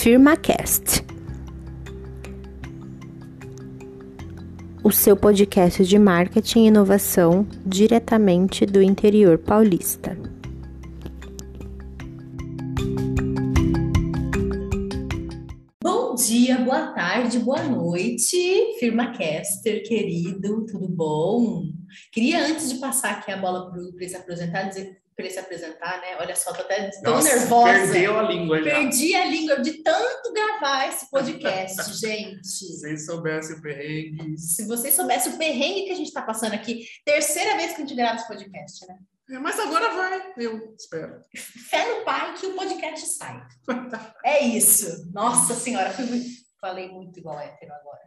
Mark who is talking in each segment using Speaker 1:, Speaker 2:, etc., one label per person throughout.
Speaker 1: FirmaCast. O seu podcast de marketing e inovação diretamente do interior paulista.
Speaker 2: Bom dia, boa tarde, boa noite, FirmaCaster querido, tudo bom? Queria, antes de passar aqui a bola para ele se apresentar, dizer para ele se apresentar, né? Olha só, tô até tão
Speaker 3: Nossa,
Speaker 2: nervosa.
Speaker 3: Perdeu a língua já.
Speaker 2: Perdi a língua de tanto gravar esse podcast, gente.
Speaker 3: Se vocês soubessem o perrengue.
Speaker 2: Se vocês soubessem o perrengue que a gente está passando aqui, terceira vez que a gente grava esse podcast, né?
Speaker 3: É, mas agora vai, eu espero.
Speaker 2: Fé no pai que o podcast sai. É isso. Nossa senhora, muito... falei muito igual hétero agora.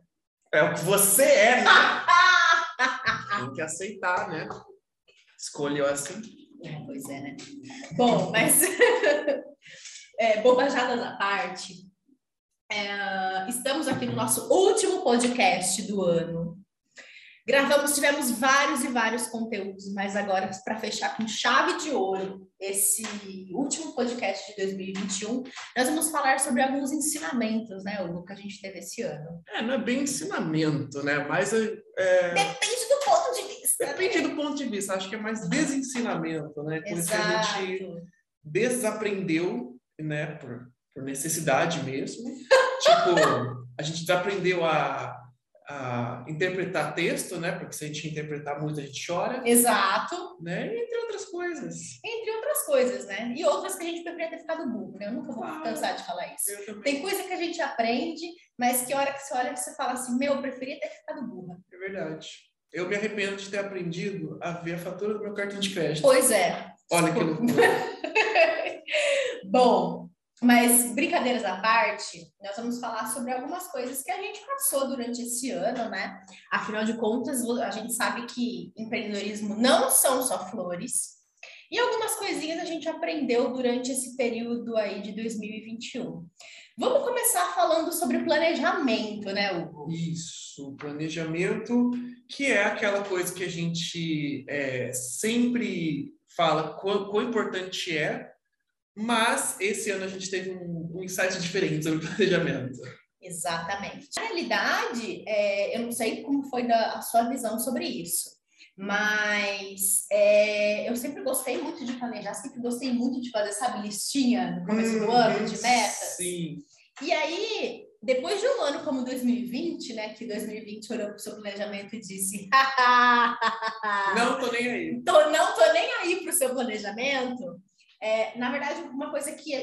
Speaker 3: É o que você é, né? Tem que aceitar, né? Escolheu assim.
Speaker 2: É, pois é, né? Bom, mas é, bobajadas à parte, é, estamos aqui no nosso último podcast do ano. Gravamos, tivemos vários e vários conteúdos, mas agora, para fechar com chave de ouro esse último podcast de 2021, nós vamos falar sobre alguns ensinamentos, né, Hugo, que a gente teve esse ano.
Speaker 3: É, não é bem ensinamento, né? Mas é,
Speaker 2: Depende do ponto de vista.
Speaker 3: Depende do ponto de vista. Acho que é mais desensinamento, né? Coisa que a gente desaprendeu, né? Por, por necessidade mesmo. tipo, a gente desaprendeu a, a interpretar texto, né? Porque se a gente interpretar muito, a gente chora,
Speaker 2: Exato.
Speaker 3: né? Entre outras coisas.
Speaker 2: Entre outras coisas, né? E outras que a gente deveria ter ficado burro, né? Eu nunca vou
Speaker 3: Claro.
Speaker 2: cansar de falar isso. Tem coisa que a gente aprende, mas que a hora que você olha, você fala assim, meu, eu preferia ter ficado burra.
Speaker 3: É verdade. Eu me arrependo de ter aprendido a ver a fatura do meu cartão de crédito.
Speaker 2: Pois é.
Speaker 3: Olha que loucura.
Speaker 2: Bom, mas brincadeiras à parte, nós vamos falar sobre algumas coisas que a gente passou durante esse ano, né? Afinal de contas, a gente sabe que empreendedorismo não são só flores. E algumas coisinhas a gente aprendeu durante esse período aí de 2021. Vamos começar falando sobre planejamento, né, Hugo?
Speaker 3: Isso, planejamento, que é aquela coisa que a gente é, sempre fala quão, quão importante é, mas esse ano a gente teve um, um insight diferente sobre planejamento.
Speaker 2: Exatamente. Na realidade, é, eu não sei como foi da, a sua visão sobre isso, mas é, eu sempre gostei muito de planejar, sempre gostei muito de fazer, sabe, listinha no começo do ano, de metas.
Speaker 3: Sim,
Speaker 2: E aí, depois de um ano como 2020, né, que 2020 olhou para o seu planejamento e disse:
Speaker 3: não tô nem aí.
Speaker 2: tô, não tô nem aí para o seu planejamento. É, na verdade, uma coisa que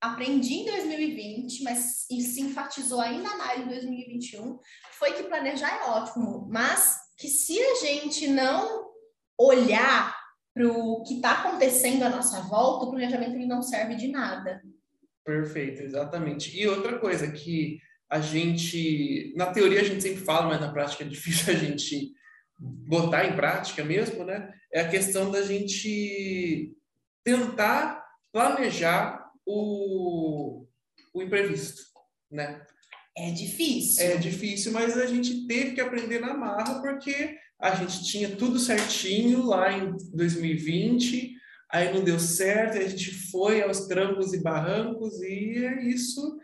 Speaker 2: aprendi em 2020, mas e se enfatizou ainda mais em 2021, foi que planejar é ótimo, mas que se a gente não olhar para o que está acontecendo à nossa volta, o planejamento ele não serve de nada.
Speaker 3: Perfeito, exatamente. E outra coisa que a gente, na teoria a gente sempre fala, mas na prática é difícil a gente botar em prática mesmo, né? É a questão da gente tentar planejar o, o imprevisto, né?
Speaker 2: É difícil.
Speaker 3: É difícil, mas a gente teve que aprender na marra porque a gente tinha tudo certinho lá em 2020, aí não deu certo, a gente foi aos trancos e barrancos e é isso.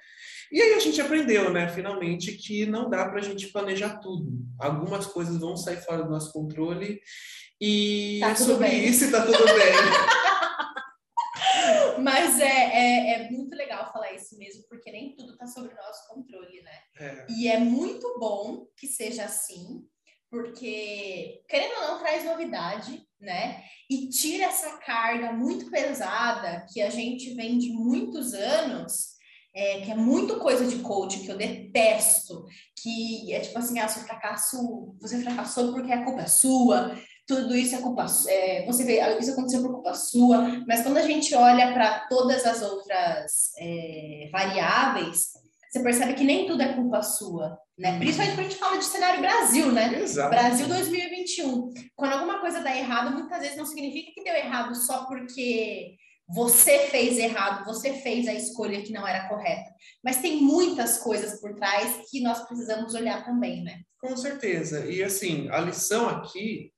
Speaker 3: E aí a gente aprendeu, né, finalmente, que não dá para a gente planejar tudo. Algumas coisas vão sair fora do nosso controle e
Speaker 2: Tá
Speaker 3: é sobre
Speaker 2: bem.
Speaker 3: isso e tá tudo bem.
Speaker 2: Mas é, é, é muito legal falar isso mesmo, porque nem tudo está sob nosso controle, né?
Speaker 3: É,
Speaker 2: E é muito bom que seja assim, porque, querendo ou não, traz novidade, né? E tira essa carga muito pesada que a gente vem de muitos anos, é, que é muito coisa de coach, que eu detesto, que é tipo assim, ah, seu fracasso, você fracassou porque a culpa é sua, tudo isso é culpa é, você vê, isso aconteceu por culpa sua, mas quando a gente olha para todas as outras é, variáveis, você percebe que nem tudo é culpa sua, né? Principalmente quando a gente fala de cenário Brasil, né?
Speaker 3: exato.
Speaker 2: Brasil 2021. Quando alguma coisa dá errado, muitas vezes não significa que deu errado só porque você fez errado, você fez a escolha que não era correta. Mas tem muitas coisas por trás que nós precisamos olhar também, né?
Speaker 3: Com certeza. E assim, a lição aqui,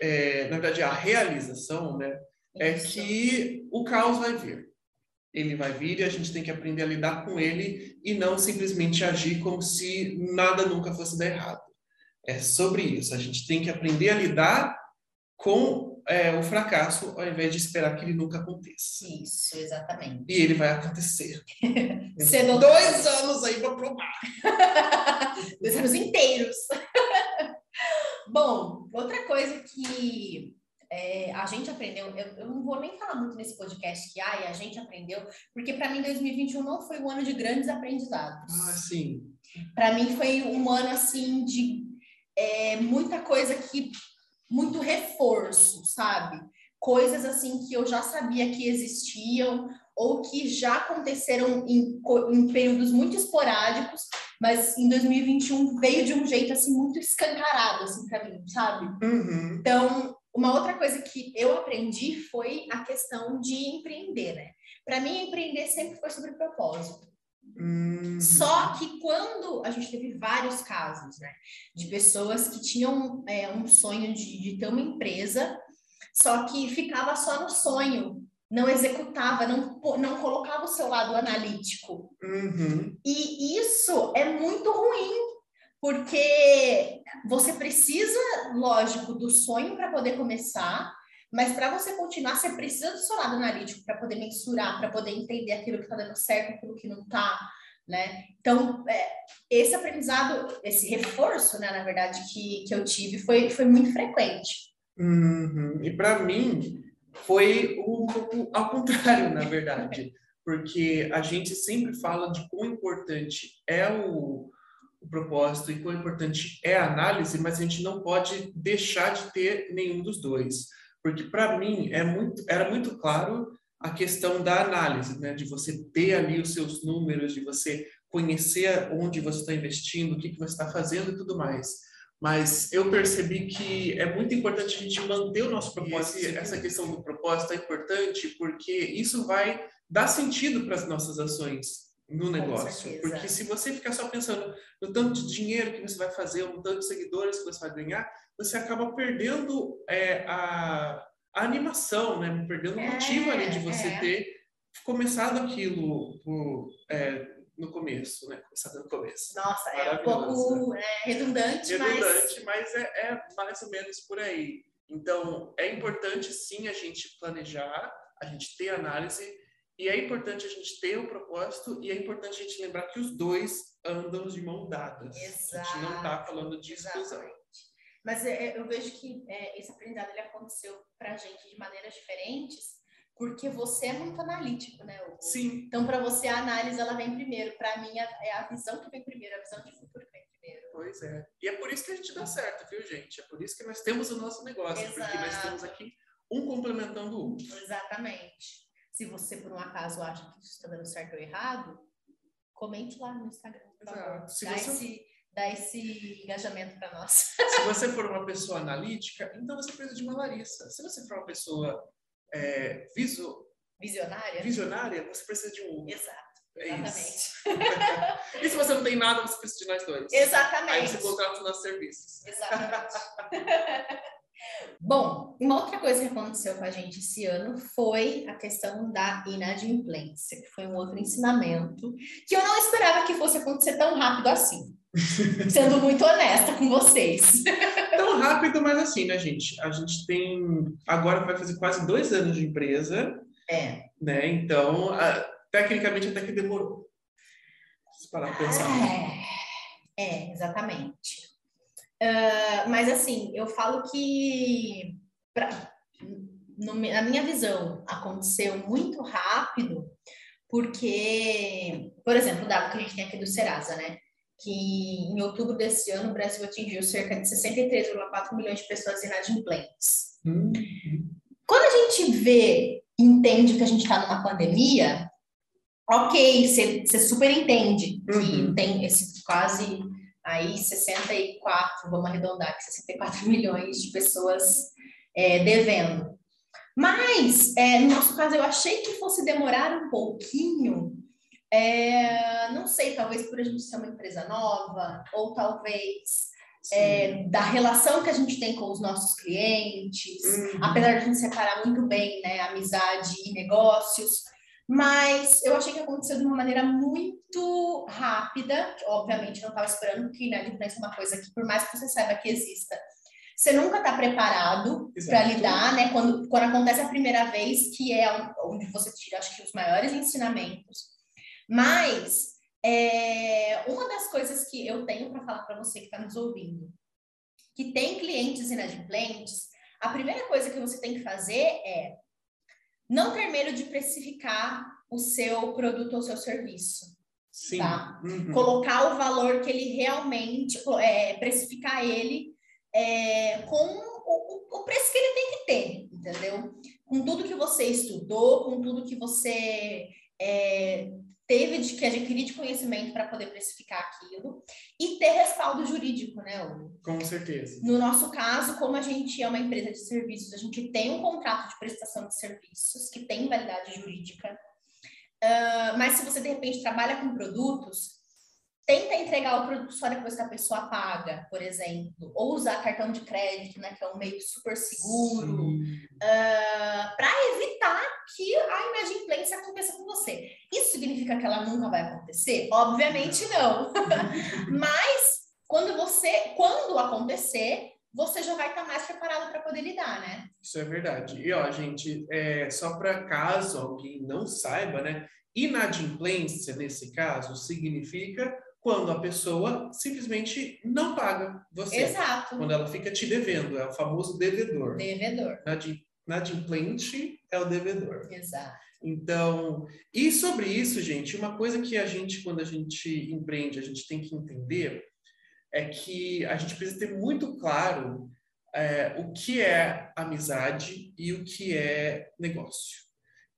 Speaker 3: é, na verdade, a realização, né, é que o caos vai vir. ele vai vir e a gente tem que aprender a lidar com ele e não simplesmente agir como se nada nunca fosse dar errado. É sobre isso. A gente tem que aprender a lidar com é, o fracasso ao invés de esperar que ele nunca aconteça.
Speaker 2: Isso, exatamente.
Speaker 3: E ele vai acontecer.
Speaker 2: Cedo ou
Speaker 3: Dois anos aí para provar.
Speaker 2: Dois anos inteiros. Bom, outra coisa que é, a gente aprendeu, eu, eu, não vou nem falar muito nesse podcast que ai, a gente aprendeu, porque para mim 2021 não foi um ano de grandes aprendizados.
Speaker 3: Ah, sim.
Speaker 2: Para mim foi um ano assim de é, muita coisa que muito reforço, sabe? Coisas assim que eu já sabia que existiam ou que já aconteceram em, em períodos muito esporádicos, mas em 2021 veio de um jeito assim muito escancarado assim para mim, sabe?
Speaker 3: Uhum.
Speaker 2: Então, uma outra coisa que eu aprendi foi a questão de empreender, né? Para mim, empreender sempre foi sobre propósito.
Speaker 3: Uhum.
Speaker 2: Só que quando a gente teve vários casos, né, de pessoas que tinham é, um sonho de, de ter uma empresa, só que ficava só no sonho, não executava, não, não colocava o seu lado analítico.
Speaker 3: Uhum.
Speaker 2: E isso é muito ruim, porque você precisa, lógico, do sonho para poder começar, mas para você continuar, você precisa do seu lado analítico para poder mensurar, para poder entender aquilo que está dando certo, aquilo que não está, né? Então, é, esse aprendizado, esse reforço, né, na verdade, que, que eu tive foi, foi muito frequente.
Speaker 3: Uhum. E para mim, foi um pouco ao contrário, na verdade, porque a gente sempre fala de quão importante é o o propósito e quão importante é a análise, mas a gente não pode deixar de ter nenhum dos dois, porque para mim é muito, era muito claro a questão da análise, né, de você ter ali os seus números, de você conhecer onde você está investindo, o que, que você está fazendo e tudo mais. Mas eu percebi que é muito importante a gente manter o nosso propósito. E essa questão do propósito é importante porque isso vai dar sentido para as nossas ações no negócio. Porque se você ficar só pensando no tanto de dinheiro que você vai fazer, no tanto de seguidores que você vai ganhar, você acaba perdendo é, a, a, animação, né? Perdendo o motivo ali de é, você é. ter começado aquilo por, é, no começo, né? Começado no começo.
Speaker 2: Nossa, é um pouco é, redundante,
Speaker 3: redundante, mas, mas é, é mais ou menos por aí. Então, é importante sim a gente planejar, a gente ter análise, e é importante a gente ter o um propósito e é importante a gente lembrar que os dois andam de mão dadas.
Speaker 2: Exato.
Speaker 3: A gente não está falando de exclusão.
Speaker 2: Exatamente. Mas é, eu vejo que é, esse aprendizado ele aconteceu para a gente de maneiras diferentes, porque você é muito analítico, né? Hugo?
Speaker 3: Sim.
Speaker 2: Então, para você, a análise ela vem primeiro. Para mim, é a visão que vem primeiro, a visão de futuro que vem primeiro.
Speaker 3: Pois é. E é por isso que a gente dá certo, viu, gente? É por isso que nós temos o nosso negócio,
Speaker 2: Exato.
Speaker 3: porque nós temos aqui um complementando o outro.
Speaker 2: Exatamente. Se você, por um acaso, acha que isso está dando certo ou errado, comente lá no Instagram, por favor. Se dá, você... esse, dá esse engajamento para nós.
Speaker 3: Se você for uma pessoa analítica, então você precisa de uma Larissa. Se você for uma pessoa é, visu...
Speaker 2: visionária,
Speaker 3: visionária, você precisa de um.
Speaker 2: Exato.
Speaker 3: É Exatamente. e se você não tem nada, você precisa de nós dois.
Speaker 2: Exatamente.
Speaker 3: Aí você contrata os nossos serviços.
Speaker 2: Exatamente. Bom, uma outra coisa que aconteceu com a gente esse ano foi a questão da inadimplência, que foi um outro ensinamento que eu não esperava que fosse acontecer tão rápido assim. Sendo muito honesta com vocês.
Speaker 3: Rápido, mas assim, né, gente? A gente tem. Agora vai fazer quase dois anos de empresa.
Speaker 2: É.
Speaker 3: Né? Então, a... tecnicamente até que demorou. Se parar pra pensar.
Speaker 2: É, é exatamente. Uh, mas assim, eu falo que, pra, no, na minha visão, aconteceu muito rápido, porque, por exemplo, o dado que a gente tem aqui do Serasa, né? Que em outubro desse ano o Brasil atingiu cerca de 63,4 milhões de pessoas inadimplentes.
Speaker 3: Uhum.
Speaker 2: Quando a gente vê, entende que a gente está numa pandemia, ok, você super entende que uhum. tem esse quase aí 64, vamos arredondar que 64 milhões de pessoas é, devendo. Mas, é, no nosso caso, eu achei que fosse demorar um pouquinho, é, não sei, talvez por a gente ser uma empresa nova, ou talvez é, da relação que a gente tem com os nossos clientes, uhum. apesar de a gente separar muito bem né, amizade e negócios, Mas eu achei que aconteceu de uma maneira muito rápida, que obviamente não estava esperando, porque inadimplência é uma coisa que, por mais que você saiba que exista, você nunca está preparado para lidar, né? Quando, quando acontece a primeira vez, que é onde você tira, acho que, os maiores ensinamentos. Mas é, uma das coisas que eu tenho para falar para você que está nos ouvindo, que tem clientes inadimplentes, a primeira coisa que você tem que fazer é não ter medo de precificar o seu produto ou seu serviço. Sim. Tá? Uhum. Colocar o valor que ele realmente, é, precificar ele é, com o, o, preço que ele tem que ter, entendeu? Com tudo que você estudou, com tudo que você é, teve de que adquirir de conhecimento para poder precificar aquilo e ter respaldo jurídico, né, Hugo?
Speaker 3: Com certeza.
Speaker 2: No nosso caso, como a gente é uma empresa de serviços, a gente tem um contrato de prestação de serviços que tem validade jurídica. Uh, mas se você de repente trabalha com produtos, tenta entregar o produto só depois que a pessoa paga, por exemplo, ou usar cartão de crédito, né, que é um meio super seguro, uh, ah, para evitar que a inadimplência aconteça com você. Isso significa que ela nunca vai acontecer? Obviamente não. Mas quando você, quando acontecer, você já vai estar mais preparado para poder lidar, né?
Speaker 3: Isso é verdade. E ó, gente, é, só para caso alguém não saiba, né? Inadimplência, nesse caso, significa quando a pessoa simplesmente não paga você.
Speaker 2: Exato.
Speaker 3: Quando ela fica te devendo, é o famoso devedor.
Speaker 2: Devedor.
Speaker 3: Inadimplente é o devedor.
Speaker 2: Exato.
Speaker 3: Então, e sobre isso, gente, uma coisa que a gente, quando a gente empreende, a gente tem que entender é que a gente precisa ter muito claro é, o que é amizade e o que é negócio.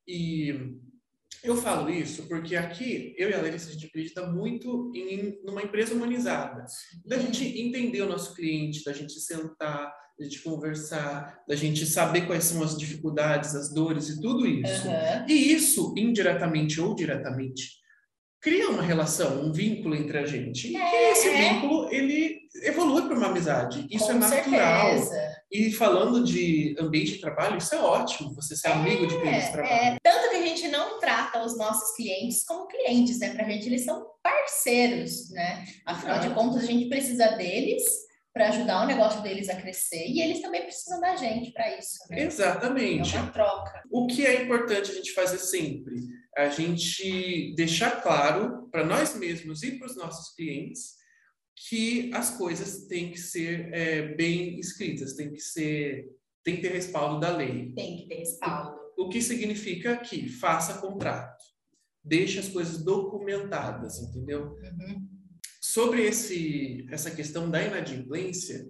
Speaker 3: E eu falo isso porque aqui, eu e a Larissa, a gente acredita muito em numa empresa humanizada. Da gente entender o nosso cliente, da gente sentar, da gente conversar, da gente saber quais são as dificuldades, as dores e tudo isso. Uhum. E isso, indiretamente ou diretamente, cria uma relação, um vínculo entre a gente. É, e esse é. vínculo, ele evolui para uma amizade. Isso Com é natural. Certeza. E falando de ambiente de trabalho, isso é ótimo, você ser é, amigo de é, trabalho.
Speaker 2: É. Tanto gente não trata os nossos clientes como clientes, né? Para a gente, eles são parceiros, né? Afinal de contas, a gente precisa deles para ajudar o negócio deles a crescer e eles também precisam da gente para isso. Né?
Speaker 3: Exatamente.
Speaker 2: É uma troca.
Speaker 3: O que é importante a gente fazer sempre? A gente deixar claro para nós mesmos e para os nossos clientes que as coisas têm que ser é, bem escritas, tem que ser, tem que ter respaldo da lei.
Speaker 2: Tem que ter respaldo.
Speaker 3: O, que significa que faça contrato, deixe as coisas documentadas, entendeu? Uhum. Sobre esse, essa questão da inadimplência,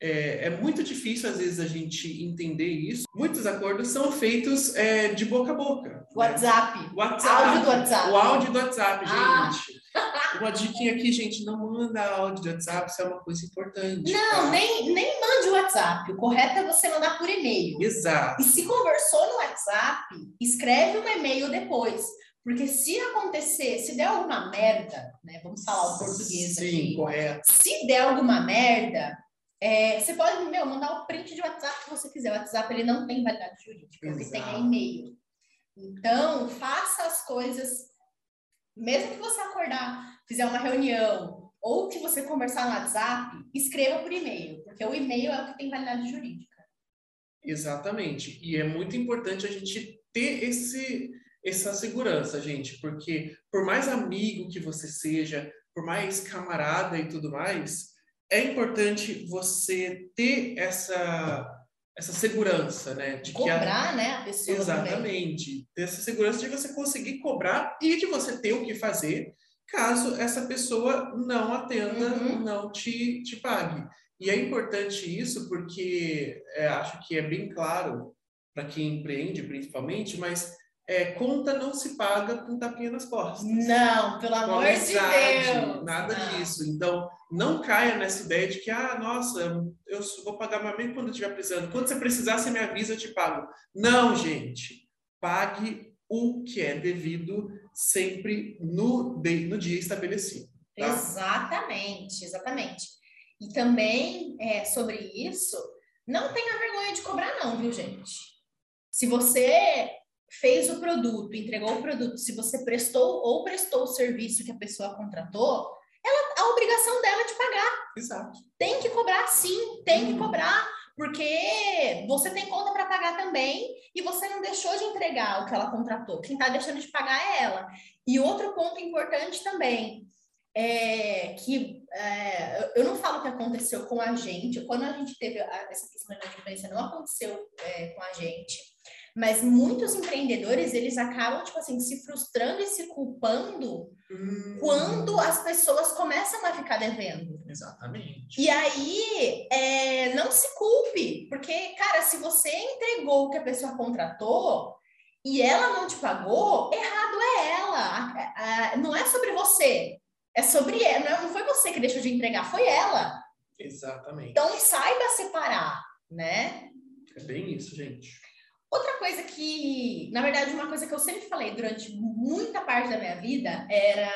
Speaker 3: é, é, muito difícil, às vezes, a gente entender isso. Muitos acordos são feitos é, de boca a boca. Né?
Speaker 2: WhatsApp.
Speaker 3: Né? WhatsApp.
Speaker 2: Áudio do WhatsApp.
Speaker 3: O áudio do WhatsApp, ah. gente. Uma dica aqui, gente, não manda áudio de WhatsApp, isso é uma coisa importante.
Speaker 2: Não, tá? nem, nem mande o WhatsApp. O correto é você mandar por e-mail.
Speaker 3: Exato.
Speaker 2: E se conversou no WhatsApp, escreve um e-mail depois. Porque se acontecer, se der alguma merda, né? Vamos falar o português
Speaker 3: Sim,
Speaker 2: aqui.
Speaker 3: Sim, correto.
Speaker 2: Se der alguma merda, é, você pode, meu, mandar o print de WhatsApp que você quiser. O WhatsApp ele não tem validade jurídica, ele tem e-mail. Então, faça as coisas, mesmo que você acordar fizer uma reunião ou que você conversar no WhatsApp, escreva por e-mail, porque o e-mail é o que tem validade jurídica.
Speaker 3: Exatamente. E é muito importante a gente ter esse, essa segurança, gente, porque por mais amigo que você seja, por mais camarada e tudo mais, é importante você ter essa essa segurança, né?
Speaker 2: De cobrar, a... né, a pessoa
Speaker 3: Exatamente.
Speaker 2: Também.
Speaker 3: Ter essa segurança de você conseguir cobrar e de você ter o que fazer caso essa pessoa não atenda, uhum. não te, te pague. E é importante isso porque é, acho que é bem claro para quem empreende, principalmente, mas é, conta não se paga com tapinha nas costas.
Speaker 2: Não, pelo amor amizade, de Deus.
Speaker 3: Nada não. disso. Então, não caia nessa ideia de que, ah, nossa, eu vou pagar meu amigo quando eu estiver precisando. Quando você precisar, você me avisa, eu te pago. Não, gente. Pague o que é devido sempre no, no dia estabelecido. Tá?
Speaker 2: Exatamente, exatamente. E também é, sobre isso, não tenha vergonha de cobrar, não, viu, gente? Se você fez o produto, entregou o produto, se você prestou ou prestou o serviço que a pessoa contratou, ela, a obrigação dela é de pagar.
Speaker 3: Exato.
Speaker 2: Tem que cobrar sim, tem que cobrar, porque você tem conta para pagar também e você não deixou de entregar o que ela contratou. Quem está deixando de pagar é ela. E outro ponto importante também, é, que é, eu não falo que aconteceu com a gente, quando a gente teve a, essa questão da inadimplência, não aconteceu é, com a gente, mas muitos empreendedores, eles acabam, tipo assim, se frustrando e se culpando hum. quando as pessoas começam a ficar devendo.
Speaker 3: Exatamente.
Speaker 2: E aí, é, não se culpe, porque, cara, se você entregou o que a pessoa contratou, e ela não te pagou, errado é ela. Não é sobre você. É sobre ela, é, não foi você que deixou de entregar, foi ela.
Speaker 3: Exatamente.
Speaker 2: Então saiba separar, né?
Speaker 3: É bem isso, gente.
Speaker 2: Outra coisa que, na verdade, uma coisa que eu sempre falei durante muita parte da minha vida era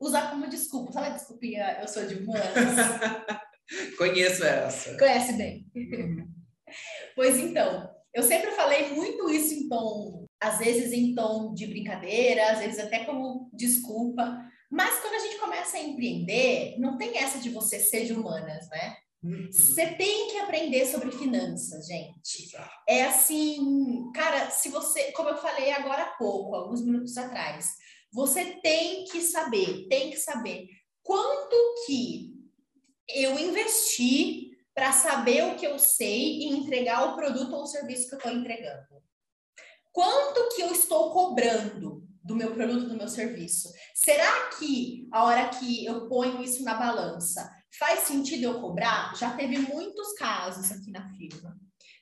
Speaker 2: usar como desculpa. Fala desculpinha, eu sou de humanas.
Speaker 3: Conheço essa.
Speaker 2: Conhece bem. Uhum. pois então, eu sempre falei muito isso em tom, às vezes em tom de brincadeira, às vezes até como desculpa. Mas quando a gente começa a empreender, não tem essa de você ser de humanas, né? Uhum. Você tem que aprender sobre finanças, gente. É assim, cara, se você, como eu falei agora há pouco, alguns minutos atrás, você tem que saber, tem que saber quanto que eu investi para saber o que eu sei e entregar o produto ou o serviço que eu estou entregando. Quanto que eu estou cobrando do meu produto, do meu serviço? Será que a hora que eu ponho isso na balança, faz sentido eu cobrar? Já teve muitos casos aqui na firma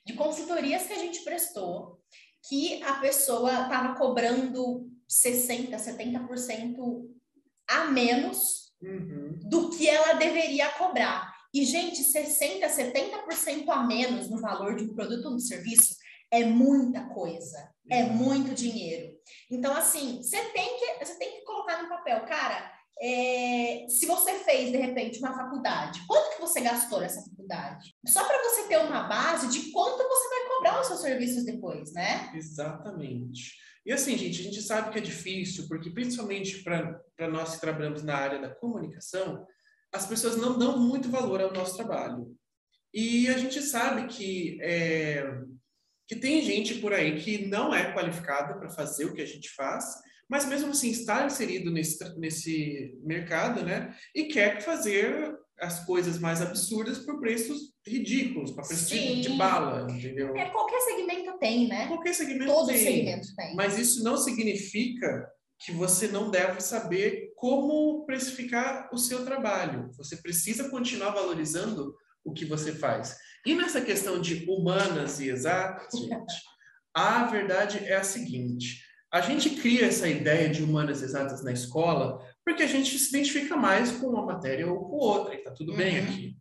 Speaker 2: de consultorias que a gente prestou que a pessoa estava cobrando 60, 70% a menos uhum. do que ela deveria cobrar. E, gente, 60, 70% a menos no valor de um produto ou um serviço é muita coisa, é muito dinheiro. Então, assim, você tem que, você tem que colocar no papel, cara, é, se você fez, de repente, uma faculdade, quanto que você gastou nessa faculdade? Só para você ter uma base de quanto você vai cobrar os seus serviços depois, né?
Speaker 3: Exatamente. E assim, gente, a gente sabe que é difícil, porque principalmente para nós que trabalhamos na área da comunicação, as pessoas não dão muito valor ao nosso trabalho. E a gente sabe que é, que tem gente por aí que não é qualificada para fazer o que a gente faz, mas mesmo assim está inserido nesse, nesse mercado, né? E quer fazer as coisas mais absurdas por preços ridículos, para preço de, de, bala, entendeu?
Speaker 2: É, qualquer segmento tem, né?
Speaker 3: Qualquer segmento
Speaker 2: Todos
Speaker 3: tem.
Speaker 2: os segmentos tem.
Speaker 3: Mas isso não significa que você não deve saber como precificar o seu trabalho. Você precisa continuar valorizando o que você faz. E nessa questão de humanas e exatas, gente, a verdade é a seguinte: a gente cria essa ideia de humanas exatas na escola porque a gente se identifica mais com uma matéria ou com outra, e está tudo uhum. bem aqui.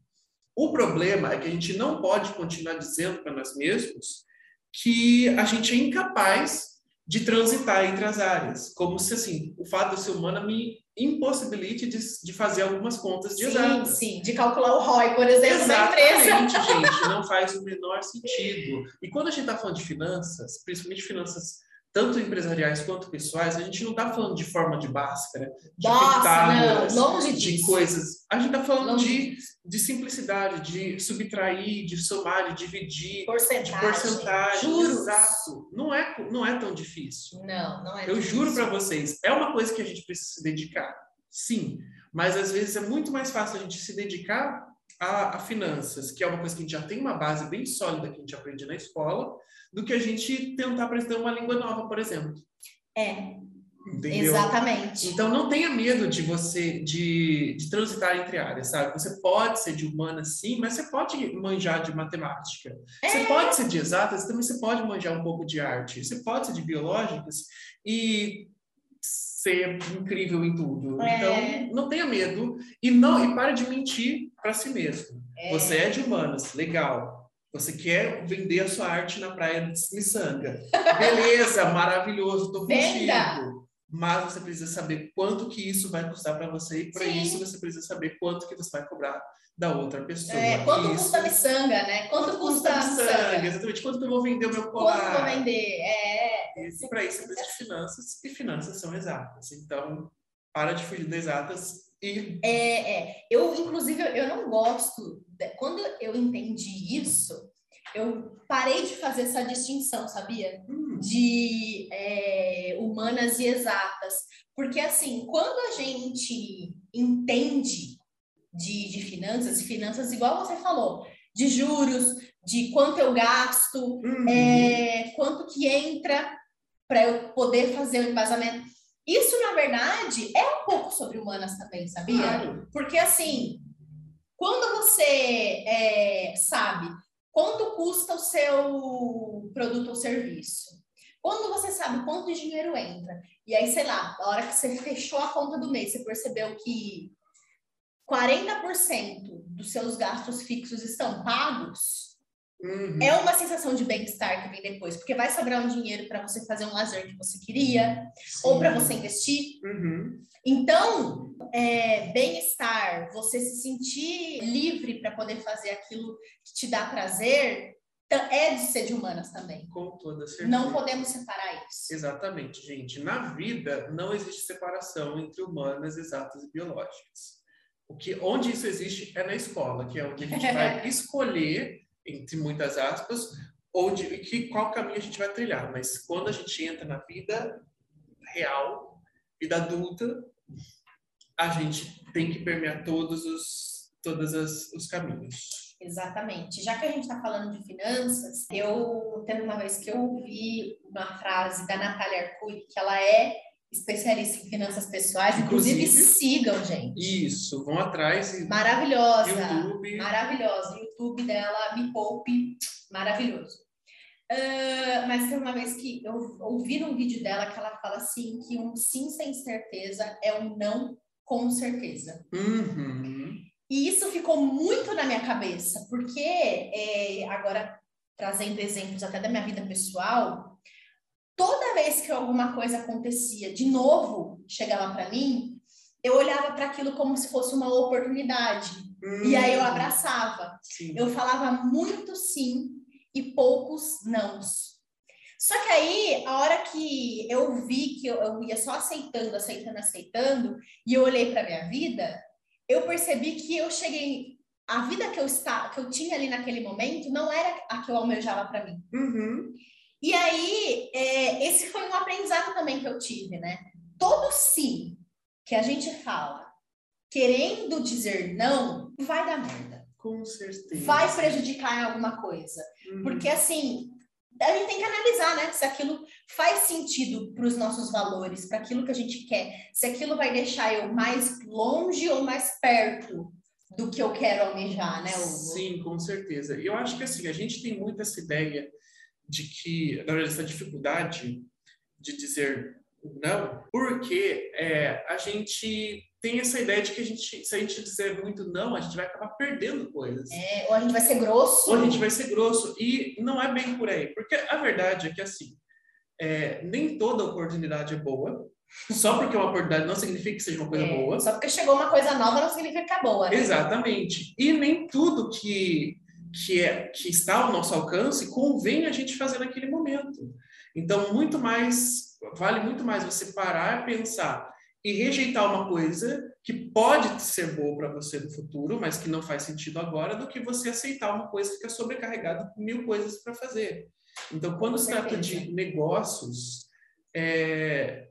Speaker 3: O problema é que a gente não pode continuar dizendo para nós mesmos que a gente é incapaz de transitar entre as áreas, como se assim o fato de ser humana me impossibilite de, de fazer algumas contas de
Speaker 2: sim,
Speaker 3: exatas.
Speaker 2: Sim, de calcular o ROI, por exemplo,
Speaker 3: Exatamente,
Speaker 2: da empresa.
Speaker 3: gente, não faz o menor sentido. E quando a gente está falando de finanças, principalmente finanças tanto empresariais quanto pessoais, a gente não está falando de forma de báscara, de
Speaker 2: Nossa, não, longe
Speaker 3: de
Speaker 2: disso.
Speaker 3: coisas. A gente está falando de, de simplicidade, de subtrair, de somar, de dividir,
Speaker 2: porcentagem.
Speaker 3: de porcentagem.
Speaker 2: Juros.
Speaker 3: Exato. Não é, não é tão difícil.
Speaker 2: Não, não é
Speaker 3: Eu
Speaker 2: difícil.
Speaker 3: juro para vocês, é uma coisa que a gente precisa se dedicar. Sim, mas às vezes é muito mais fácil a gente se dedicar a, a finanças, que é uma coisa que a gente já tem uma base bem sólida que a gente aprende na escola, do que a gente tentar aprender uma língua nova, por exemplo.
Speaker 2: É.
Speaker 3: Entendeu?
Speaker 2: Exatamente.
Speaker 3: Então não tenha medo de você de, de transitar entre áreas, sabe? Você pode ser de humana sim, mas você pode manjar de matemática.
Speaker 2: É.
Speaker 3: Você pode ser de exatas, também você pode manjar um pouco de arte. Você pode ser de biológicas e ser incrível em tudo.
Speaker 2: É.
Speaker 3: Então não tenha medo e não e pare de mentir para si mesmo.
Speaker 2: É.
Speaker 3: Você é de humanas, legal. Você quer vender a sua arte na praia de Missanga. Beleza, maravilhoso, tô contigo. mas você precisa saber quanto que isso vai custar para você e para isso você precisa saber quanto que você vai cobrar da outra pessoa.
Speaker 2: É, quanto
Speaker 3: isso,
Speaker 2: custa a miçanga, né? Quanto, quanto custa a miçanga?
Speaker 3: Exatamente. Quanto que eu vou vender o meu colar?
Speaker 2: Quanto eu vou vender? É.
Speaker 3: E para isso precisa de finanças e finanças são exatas. Então, para de fugir das exatas e...
Speaker 2: É, é. Eu, inclusive, eu não gosto... De... Quando eu entendi isso, eu parei de fazer essa distinção, sabia?
Speaker 3: Hum.
Speaker 2: De é, humanas e exatas. Porque, assim, quando a gente entende de, de finanças, e finanças, igual você falou, de juros, de quanto eu gasto,
Speaker 3: Uhum.
Speaker 2: é, quanto que entra para eu poder fazer o embasamento. Isso, na verdade, é um pouco sobre humanas também, sabia?
Speaker 3: Claro.
Speaker 2: Porque, assim, quando você é, sabe quanto custa o seu produto ou serviço, quando você sabe quanto dinheiro entra, e aí, sei lá, a hora que você fechou a conta do mês, você percebeu que 40% dos seus gastos fixos estão pagos,
Speaker 3: Uhum.
Speaker 2: é uma sensação de bem-estar que vem depois, porque vai sobrar um dinheiro para você fazer um lazer que você queria, ou para você investir.
Speaker 3: Uhum.
Speaker 2: Então, é, bem-estar, você se sentir livre para poder fazer aquilo que te dá prazer, ta- é de ser de humanas também.
Speaker 3: Com toda certeza.
Speaker 2: Não podemos separar isso.
Speaker 3: Exatamente, gente. Na vida não existe separação entre humanas, exatas e biológicas. O que, onde isso existe é na escola, que é onde a gente vai escolher, entre muitas aspas, onde, que, qual caminho a gente vai trilhar. Mas quando a gente entra na vida real, vida adulta, a gente tem que permear todos os, todos os caminhos.
Speaker 2: Exatamente. Já que a gente está falando de finanças, eu teve uma vez que eu ouvi uma frase da Natália Arcuri, que ela é especialista em finanças pessoais, inclusive,
Speaker 3: Inclusive.
Speaker 2: sigam, gente.
Speaker 3: Isso, vão atrás e
Speaker 2: Maravilhosa.
Speaker 3: YouTube.
Speaker 2: Maravilhosa. O YouTube dela, Me Poupe, maravilhoso. Ah, mas tem uma vez que eu ouvi num vídeo dela que ela fala assim que um sim sem certeza é um não com certeza.
Speaker 3: Uhum.
Speaker 2: E isso ficou muito na minha cabeça, porque é, agora trazendo exemplos até da minha vida pessoal, toda vez que alguma coisa acontecia, de novo chegava para mim, eu olhava para aquilo como se fosse uma oportunidade. E aí eu
Speaker 3: Uhum.
Speaker 2: abraçava.
Speaker 3: Sim.
Speaker 2: Eu falava muito sim e poucos nãos. Só que aí, a hora que eu vi que eu, eu ia só aceitando, aceitando, aceitando, e eu olhei para minha vida, eu percebi que eu cheguei. A vida que eu, está, que eu tinha ali naquele momento não era a que eu almejava para mim.
Speaker 3: Uhum.
Speaker 2: E aí, é, esse foi um aprendizado também que eu tive, né? Todo sim que a gente fala querendo dizer não, vai dar merda.
Speaker 3: Com certeza.
Speaker 2: Vai prejudicar em alguma coisa.
Speaker 3: Uhum.
Speaker 2: Porque, assim, a gente tem que analisar, né? Se aquilo faz sentido para os nossos valores, para aquilo que a gente quer. Se aquilo vai deixar eu mais longe ou mais perto do que eu quero almejar, né, Hugo?
Speaker 3: Sim, com certeza. E eu acho que assim, a gente tem muito essa ideia de que, na verdade, essa dificuldade de dizer não, porque é, a gente tem essa ideia de que a gente, se a gente dizer muito não, a gente vai acabar perdendo coisas.
Speaker 2: É, ou a gente vai ser grosso.
Speaker 3: Ou a gente vai ser grosso. E não é bem por aí. Porque a verdade é que, assim, é, nem toda oportunidade é boa. Só porque é uma oportunidade não significa que seja uma coisa
Speaker 2: É,
Speaker 3: boa.
Speaker 2: Só porque chegou uma coisa nova não significa que é boa. né?
Speaker 3: Exatamente. E nem tudo que, que, é, que está ao nosso alcance convém a gente fazer naquele momento. Então, muito mais, vale muito mais você parar, pensar e rejeitar uma coisa que pode ser boa para você no futuro, mas que não faz sentido agora, do que você aceitar uma coisa que fica sobrecarregada com mil coisas para fazer. Então, quando se trata de negócios, é,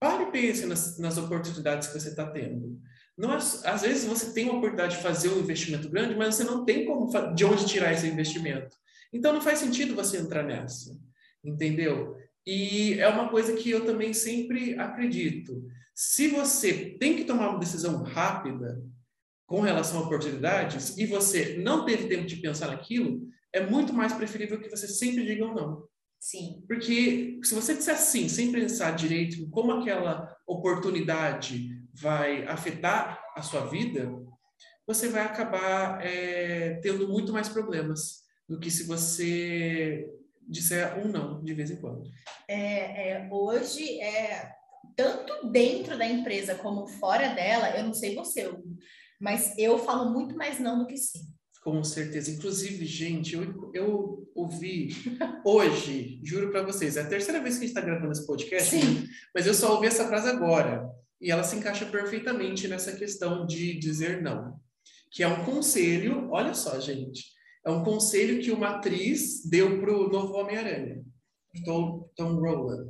Speaker 3: pare e pense nas, nas oportunidades que você está tendo. Não é- às vezes você tem uma oportunidade de fazer um investimento grande, mas você não tem como de onde tirar esse investimento. Então não faz sentido você entrar nessa, entendeu? E é uma coisa que eu também sempre acredito. Se você tem que tomar uma decisão rápida com relação a oportunidades e você não teve tempo de pensar naquilo, é muito mais preferível que você sempre diga um não.
Speaker 2: Sim.
Speaker 3: Porque se você disser sim, sem pensar direito em como aquela oportunidade vai afetar a sua vida, você vai acabar é, tendo muito mais problemas do que se você disser um não de vez em quando.
Speaker 2: É, é, hoje, é, tanto dentro da empresa como fora dela, eu não sei você, mas eu falo muito mais não do que sim.
Speaker 3: Com certeza. Inclusive, gente, eu, eu ouvi hoje, juro para vocês, é a terceira vez que a gente está gravando esse podcast,
Speaker 2: Sim.
Speaker 3: mas eu só ouvi essa frase agora. E ela se encaixa perfeitamente nessa questão de dizer não. Que é um conselho, olha só, gente, é um conselho que uma atriz deu para o novo Homem-Aranha, Tom, Tom Roland.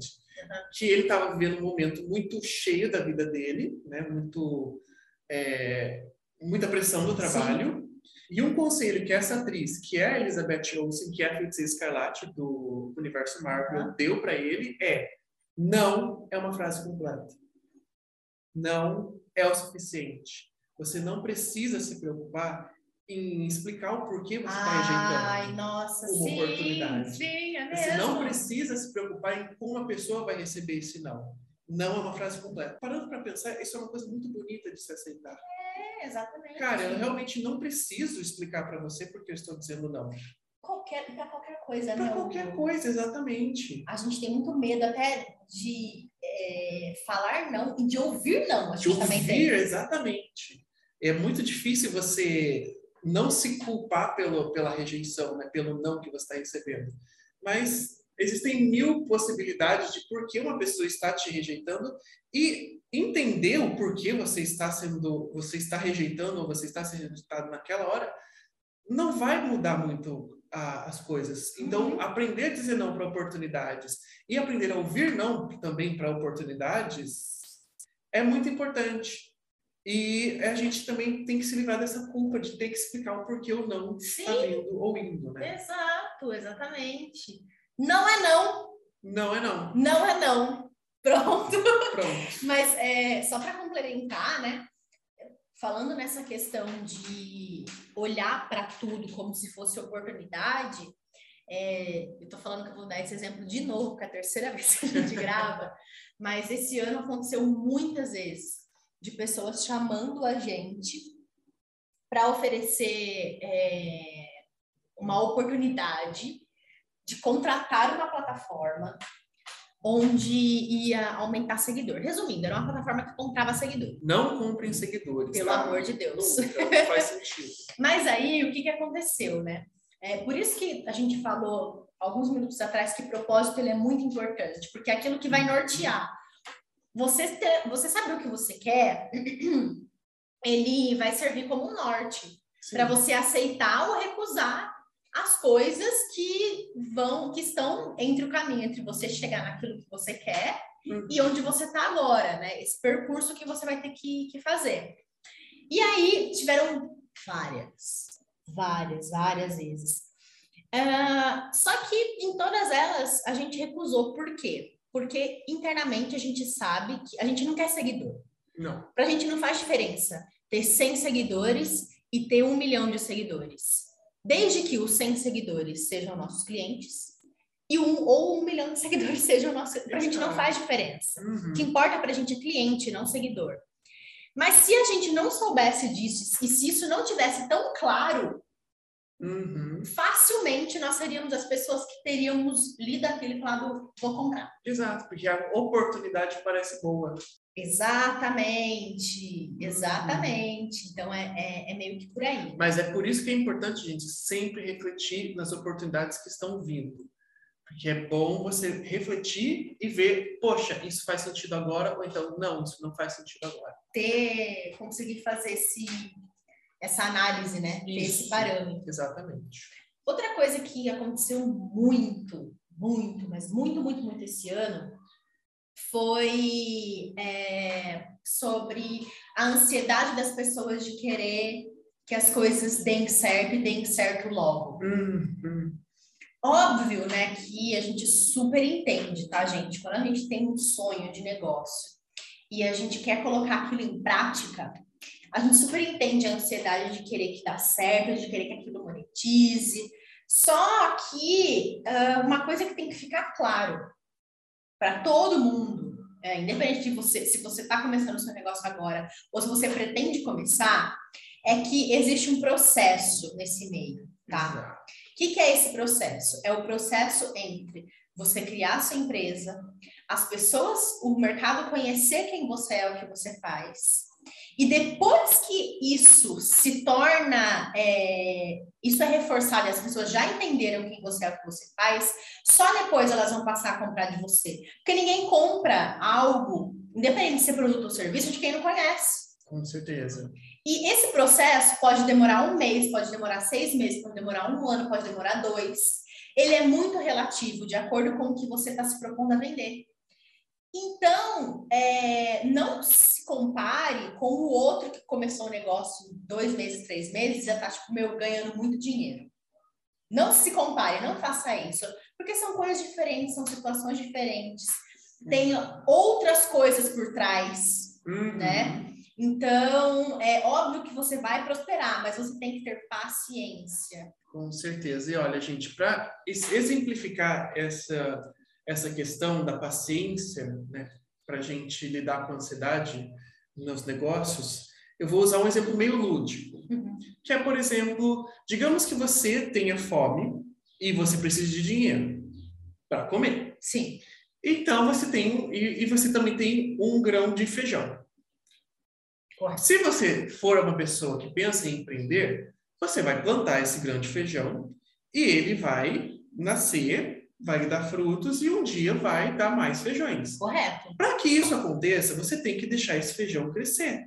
Speaker 3: Que ele estava vivendo um momento muito cheio da vida dele, né? muito, é, muita pressão do trabalho. Sim e um conselho que essa atriz, que é a Elizabeth Olsen, que é a Feiticeira Escarlate do universo Marvel, deu para ele é: não é uma frase completa. Não é o suficiente. Você não precisa se preocupar em explicar o porquê você está rejeitando
Speaker 2: Ai, nossa,
Speaker 3: uma
Speaker 2: sim,
Speaker 3: oportunidade.
Speaker 2: Sim, é
Speaker 3: Você não precisa se preocupar em como a pessoa vai receber esse não. Não é uma frase completa. Parando para pensar, isso é uma coisa muito bonita de se aceitar.
Speaker 2: É, exatamente.
Speaker 3: Cara, eu realmente não preciso explicar para você porque eu estou dizendo não.
Speaker 2: Qualquer, para qualquer coisa,
Speaker 3: Para
Speaker 2: né?
Speaker 3: qualquer
Speaker 2: Hugo?
Speaker 3: coisa, exatamente.
Speaker 2: A gente tem muito medo até de é, falar não e de ouvir não. A
Speaker 3: De
Speaker 2: tem.
Speaker 3: ouvir, exatamente. É muito difícil você não se culpar pelo, pela rejeição, né? pelo não que você está recebendo. Mas existem mil possibilidades de por que uma pessoa está te rejeitando e entender o porquê você está sendo, você está rejeitando ou você está sendo rejeitado naquela hora, não vai mudar muito a, as coisas. Então,
Speaker 2: Uhum.
Speaker 3: aprender a dizer não para oportunidades e aprender a ouvir não também para oportunidades é muito importante. E a gente também tem que se livrar dessa culpa de ter que explicar o porquê o não está vindo ou indo, né?
Speaker 2: Exato, exatamente. Não é não,
Speaker 3: Não é não.
Speaker 2: não é não. Pronto.
Speaker 3: Pronto.
Speaker 2: Mas é, só para complementar, né? Falando nessa questão de olhar para tudo como se fosse oportunidade, é, eu tô falando que eu vou dar esse exemplo de novo, porque é a terceira vez que a gente grava, mas esse ano aconteceu muitas vezes de pessoas chamando a gente para oferecer é, uma oportunidade de contratar uma plataforma onde ia aumentar seguidor. Resumindo, era uma plataforma que comprava seguidor,
Speaker 3: Não comprem seguidores.
Speaker 2: pelo
Speaker 3: tá?
Speaker 2: amor de Deus.
Speaker 3: Nunca, não faz sentido.
Speaker 2: Mas aí, o que, que aconteceu, né? É por isso que a gente falou alguns minutos atrás que propósito ele é muito importante, porque é aquilo que vai nortear. Você, ter, você sabe o que você quer, ele vai servir como um norte para você aceitar ou recusar as coisas que vão, que estão entre o caminho entre você chegar naquilo que você quer
Speaker 3: Uhum.
Speaker 2: e onde você está agora, né? Esse percurso que você vai ter que, que fazer. E aí tiveram várias, várias, várias vezes. Ah, só que em todas elas a gente recusou. Por quê? Porque internamente a gente sabe que a gente não quer seguidor.
Speaker 3: Não.
Speaker 2: Pra gente não faz diferença ter 100 seguidores e ter um milhão de seguidores. Desde que os 100 seguidores sejam nossos clientes e um ou um milhão de seguidores sejam nossos. Pra gente não faz diferença.
Speaker 3: Uhum.
Speaker 2: O que importa pra gente é cliente, não seguidor. Mas se a gente não soubesse disso e se isso não tivesse tão claro,
Speaker 3: Uhum.
Speaker 2: facilmente nós seríamos as pessoas que teríamos lido aquilo e falado, vou comprar.
Speaker 3: Exato, porque a oportunidade parece boa.
Speaker 2: Exatamente, exatamente. Então é, é, é meio que por aí.
Speaker 3: Mas é por isso que é importante, gente, sempre refletir nas oportunidades que estão vindo. Porque é bom você refletir e ver, poxa, isso faz sentido agora, ou então, não, isso não faz sentido agora.
Speaker 2: Ter, conseguir fazer esse, essa análise, né? Ter esse
Speaker 3: Isso.
Speaker 2: parâmetro.
Speaker 3: Exatamente.
Speaker 2: Outra coisa que aconteceu muito, muito, mas muito, muito, muito esse ano foi é, sobre a ansiedade das pessoas de querer que as coisas deem certo e deem certo logo.
Speaker 3: Uhum.
Speaker 2: Óbvio, né, que a gente super entende, tá, gente? Quando a gente tem um sonho de negócio e a gente quer colocar aquilo em prática, a gente super entende a ansiedade de querer que dá certo, de querer que aquilo monetize. Só que ah, uma coisa que tem que ficar claro para todo mundo, é, independente de você, se você está começando o seu negócio agora ou se você pretende começar, é que existe um processo nesse meio, tá?
Speaker 3: Exato.
Speaker 2: que, que é esse processo? É o processo entre você criar sua empresa, as pessoas, o mercado conhecer quem você é, o que você faz. E depois que isso se torna, é, isso é reforçado e as pessoas já entenderam quem você é, o que você faz, só depois elas vão passar a comprar de você. Porque ninguém compra algo, independente de ser produto ou serviço, de quem não conhece.
Speaker 3: Com certeza.
Speaker 2: E esse processo pode demorar um mês, pode demorar seis meses, pode demorar um ano, pode demorar dois. Ele é muito relativo, de acordo com o que você está se propondo a vender. Então, é, não compare com o outro que começou o negócio dois meses, três meses, e já está, tipo, meu, ganhando muito dinheiro. Não se compare, não faça isso, porque são coisas diferentes, são situações diferentes, tem outras coisas por trás,
Speaker 3: Uhum.
Speaker 2: né? Então, é óbvio que você vai prosperar, mas você tem que ter paciência.
Speaker 3: Com certeza. E olha, gente, para exemplificar essa, essa questão da paciência, né, para a gente lidar com a ansiedade nos negócios, eu vou usar um exemplo meio lúdico,
Speaker 2: Uhum.
Speaker 3: que é, por exemplo, digamos que você tenha fome e você precisa de dinheiro para comer.
Speaker 2: Sim,
Speaker 3: Então você tem e, e você também tem um grão de feijão.
Speaker 2: correto.
Speaker 3: Se você for uma pessoa que pensa em empreender, você vai plantar esse grão de feijão e ele vai nascer, vai dar frutos e um dia vai dar mais feijões.
Speaker 2: Correto.
Speaker 3: Para que isso aconteça, você tem que deixar esse feijão crescer.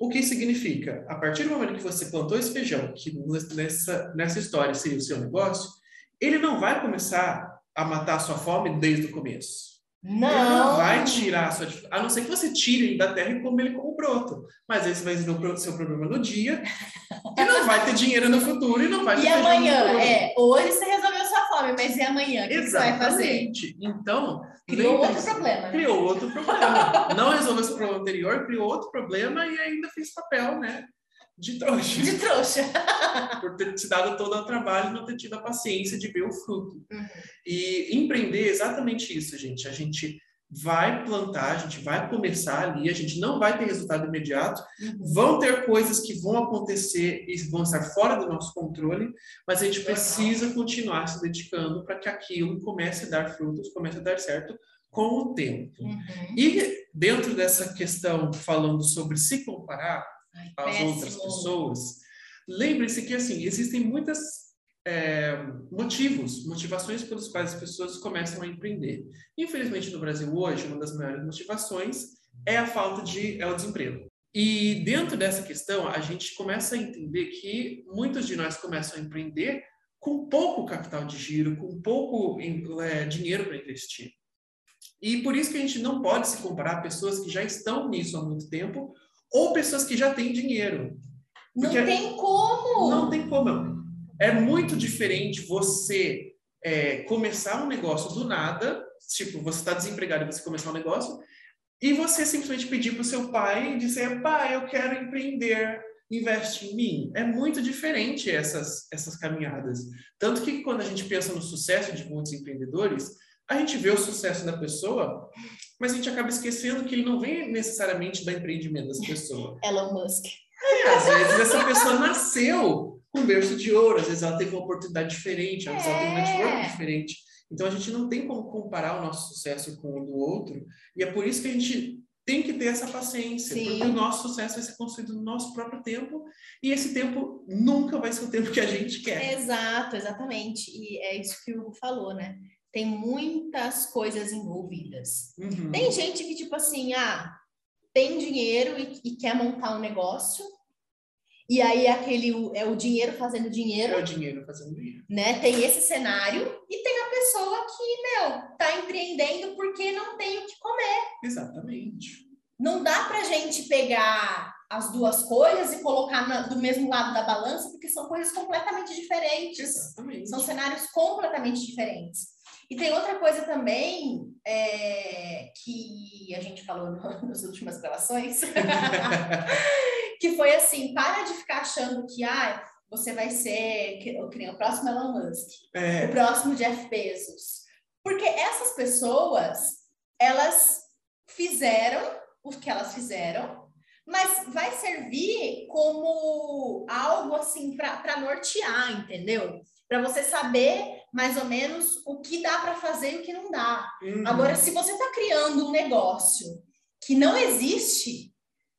Speaker 3: O que significa? A partir do momento que você plantou esse feijão, que nessa, nessa história seria o seu negócio, ele não vai começar a matar a sua fome desde o começo. Ele não vai tirar a sua. A não ser que você tire ele da terra e come ele como broto. Mas esse vai ser o seu problema no dia. e não vai ter dinheiro no futuro e não vai ter
Speaker 2: E amanhã, é, hoje você resolveu sua fome, mas e amanhã? O que, que você vai fazer?
Speaker 3: Então,
Speaker 2: Criou outro problema, né?
Speaker 3: Criou outro problema. Não resolveu esse problema anterior, criou outro problema e ainda fez papel, né? De trouxa.
Speaker 2: De trouxa.
Speaker 3: Por ter te dado todo o trabalho e não ter tido a paciência de ver o fruto.
Speaker 2: Uhum.
Speaker 3: E empreender é exatamente isso, gente. A gente vai plantar, a gente vai começar ali, a gente não vai ter resultado imediato,
Speaker 2: Uhum.
Speaker 3: vão ter coisas que vão acontecer e vão estar fora do nosso controle, mas a gente precisa continuar se dedicando para que aquilo comece a dar frutos, comece a dar certo com o tempo.
Speaker 2: Uhum.
Speaker 3: E dentro dessa questão falando sobre se comparar
Speaker 2: Ai,
Speaker 3: às
Speaker 2: péssimo.
Speaker 3: outras pessoas, lembre-se que assim existem muitas é, motivos, motivações pelos quais as pessoas começam a empreender. Infelizmente no Brasil hoje uma das maiores motivações é a falta de é o desemprego. E dentro dessa questão a gente começa a entender que muitos de nós começam a empreender com pouco capital de giro, com pouco é, dinheiro para investir. E por isso que a gente não pode se comparar a pessoas que já estão nisso há muito tempo ou pessoas que já têm dinheiro.
Speaker 2: Não
Speaker 3: Porque-
Speaker 2: tem como.
Speaker 3: Não tem como. É muito diferente você é, começar um negócio do nada, tipo, você está desempregado e você começar um negócio, e você simplesmente pedir para o seu pai e dizer, pai, eu quero empreender, investe em mim. É muito diferente essas, essas caminhadas. Tanto que quando a gente pensa no sucesso de muitos empreendedores, a gente vê o sucesso da pessoa, mas a gente acaba esquecendo que ele não vem necessariamente do empreendimento das pessoas.
Speaker 2: Elon Musk.
Speaker 3: E às vezes essa pessoa nasceu com berço de ouro, às vezes ela teve uma oportunidade diferente, às vezes ela tem um network diferente. Então a gente não tem como comparar o nosso sucesso com o do outro, e é por isso que a gente tem que ter essa paciência,
Speaker 2: Sim.
Speaker 3: porque o nosso sucesso vai ser construído no nosso próprio tempo, e esse tempo nunca vai ser o tempo que a gente quer.
Speaker 2: Exato, exatamente. E é isso que o Hugo falou, né? Tem muitas coisas envolvidas.
Speaker 3: Uhum.
Speaker 2: Tem gente que, tipo assim, ah, tem dinheiro e, e quer montar um negócio, e aí aquele é o dinheiro fazendo dinheiro,
Speaker 3: É o dinheiro fazendo dinheiro.
Speaker 2: né? Tem esse cenário, e tem a pessoa que, meu, tá empreendendo porque não tem o que comer.
Speaker 3: Exatamente.
Speaker 2: Não dá pra gente pegar as duas coisas e colocar na- do mesmo lado da balança, porque são coisas completamente diferentes.
Speaker 3: Exatamente.
Speaker 2: São cenários completamente diferentes. E tem outra coisa também é, que a gente falou no- nas últimas gravações, que foi assim, para de ficar achando que ah, você vai ser que, nem o próximo Elon Musk,
Speaker 3: É,
Speaker 2: o próximo Jeff Bezos. Porque essas pessoas, elas fizeram o que elas fizeram, mas vai servir como algo assim para nortear, entendeu? para você saber mais ou menos o que dá para fazer e o que não dá.
Speaker 3: Uhum.
Speaker 2: Agora, se você está criando um negócio que não existe,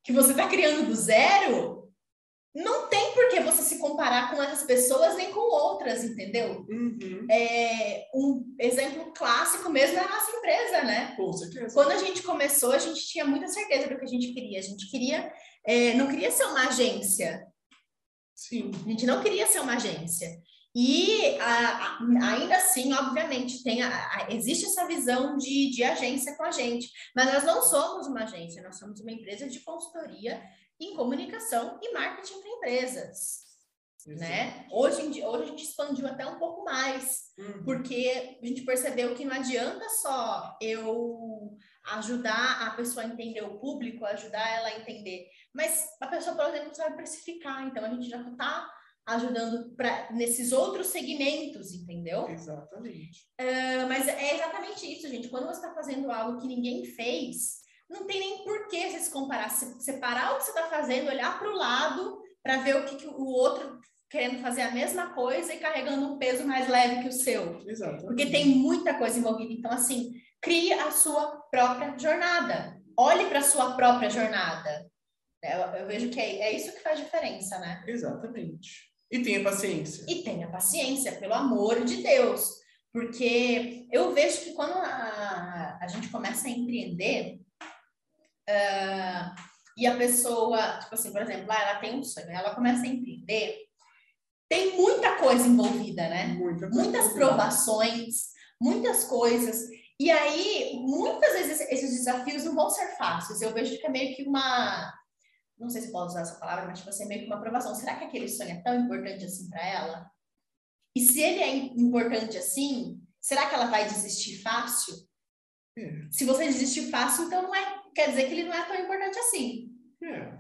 Speaker 2: que você está criando do zero, não tem por que você se comparar com essas pessoas nem com outras, entendeu?
Speaker 3: Uhum.
Speaker 2: É, um exemplo clássico mesmo é a nossa empresa, né?
Speaker 3: Com certeza.
Speaker 2: Quando a gente começou, a gente tinha muita certeza do que a gente queria. A gente queria, é, não queria ser uma agência.
Speaker 3: Sim.
Speaker 2: A gente não queria ser uma agência. E a, a, ainda assim, obviamente, tem a, existe essa visão de, de agência com a gente, mas nós não somos uma agência, nós somos uma empresa de consultoria em comunicação e marketing para empresas. Né? Hoje, em dia, hoje a gente expandiu até um pouco mais,
Speaker 3: Uhum.
Speaker 2: porque a gente percebeu que não adianta só eu ajudar a pessoa a entender o público, ajudar ela a entender, mas a pessoa, por exemplo, sabe precificar, então a gente já está ajudando pra, nesses outros segmentos, entendeu?
Speaker 3: Exatamente.
Speaker 2: Uh, mas é exatamente isso, gente. Quando você está fazendo algo que ninguém fez, não tem nem por que você se comparar. Se, separar o que você está fazendo, olhar para o lado para ver o que, que, o outro querendo fazer a mesma coisa e carregando um peso mais leve que o seu.
Speaker 3: Exatamente.
Speaker 2: Porque tem muita coisa envolvida. Então, assim, crie a sua própria jornada. Olhe para a sua própria jornada. Eu, eu vejo que é, é isso que faz diferença, né?
Speaker 3: Exatamente. E tenha paciência.
Speaker 2: E tenha paciência, pelo amor de Deus. Porque eu vejo que quando a, a gente começa a empreender, uh, e a pessoa, tipo assim, por exemplo, ela tem um sonho, ela começa a empreender, tem muita coisa envolvida, né?
Speaker 3: Muita coisa
Speaker 2: Muitas
Speaker 3: envolvida.
Speaker 2: provações, muitas coisas. E aí, muitas vezes esses desafios não vão ser fáceis. Eu vejo que é meio que uma não sei se posso usar essa palavra, mas tipo assim, meio que uma aprovação. Será que aquele sonho é tão importante assim para ela? E se ele é importante assim, será que ela vai desistir fácil?
Speaker 3: É.
Speaker 2: Se você desistir fácil, então não é, quer dizer que ele não é tão importante assim,
Speaker 3: É.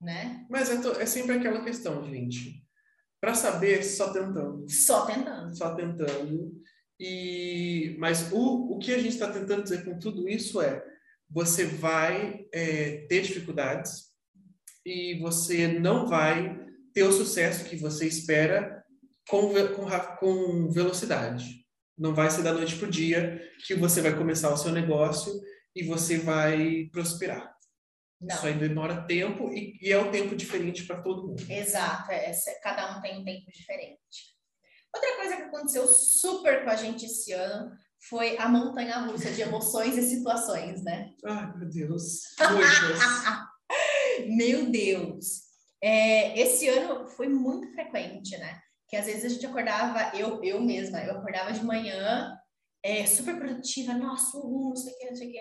Speaker 2: né?
Speaker 3: Mas é, to- é sempre aquela questão, gente. Para saber, só tentando.
Speaker 2: Só tentando.
Speaker 3: Só tentando. E, mas o, o que a gente está tentando dizer com tudo isso é: você vai é, ter dificuldades e você não vai ter o sucesso que você espera com, com, com velocidade. Não vai ser da noite para o dia que você vai começar o seu negócio e você vai prosperar.
Speaker 2: Não.
Speaker 3: Isso aí demora tempo e, e é um tempo diferente para todo mundo.
Speaker 2: Exato, é, é- cada um tem um tempo diferente. Outra coisa que aconteceu super com a gente esse ano foi a montanha russa de emoções e situações, né?
Speaker 3: Ai, meu Deus. Muitas.
Speaker 2: Meu Deus! É, esse ano foi muito frequente, né? Que às vezes a gente acordava, eu, eu mesma, eu acordava de manhã, é, super produtiva, nossa, uhul, não sei o que, não sei o que.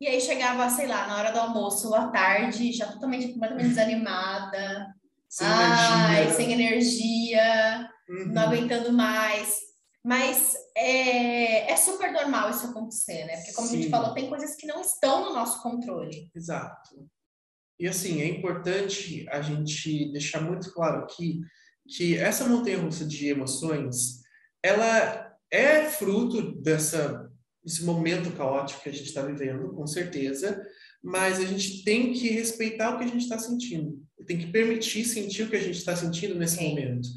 Speaker 2: E aí chegava, sei lá, na hora do almoço ou à tarde, já totalmente, completamente desanimada,
Speaker 3: Sem
Speaker 2: ai,
Speaker 3: energia.
Speaker 2: sem energia,
Speaker 3: Uhum.
Speaker 2: não aguentando mais. Mas é, é super normal isso acontecer, né? Porque, como a gente
Speaker 3: Sim.
Speaker 2: falou, tem coisas que não estão no nosso controle.
Speaker 3: Exato. E assim, é importante a gente deixar muito claro aqui que essa montanha-russa de emoções, ela é fruto dessa, desse momento caótico que a gente está vivendo, com certeza, mas a gente tem que respeitar o que a gente está sentindo. Tem que permitir sentir o que a gente está sentindo nesse
Speaker 2: Sim.
Speaker 3: momento.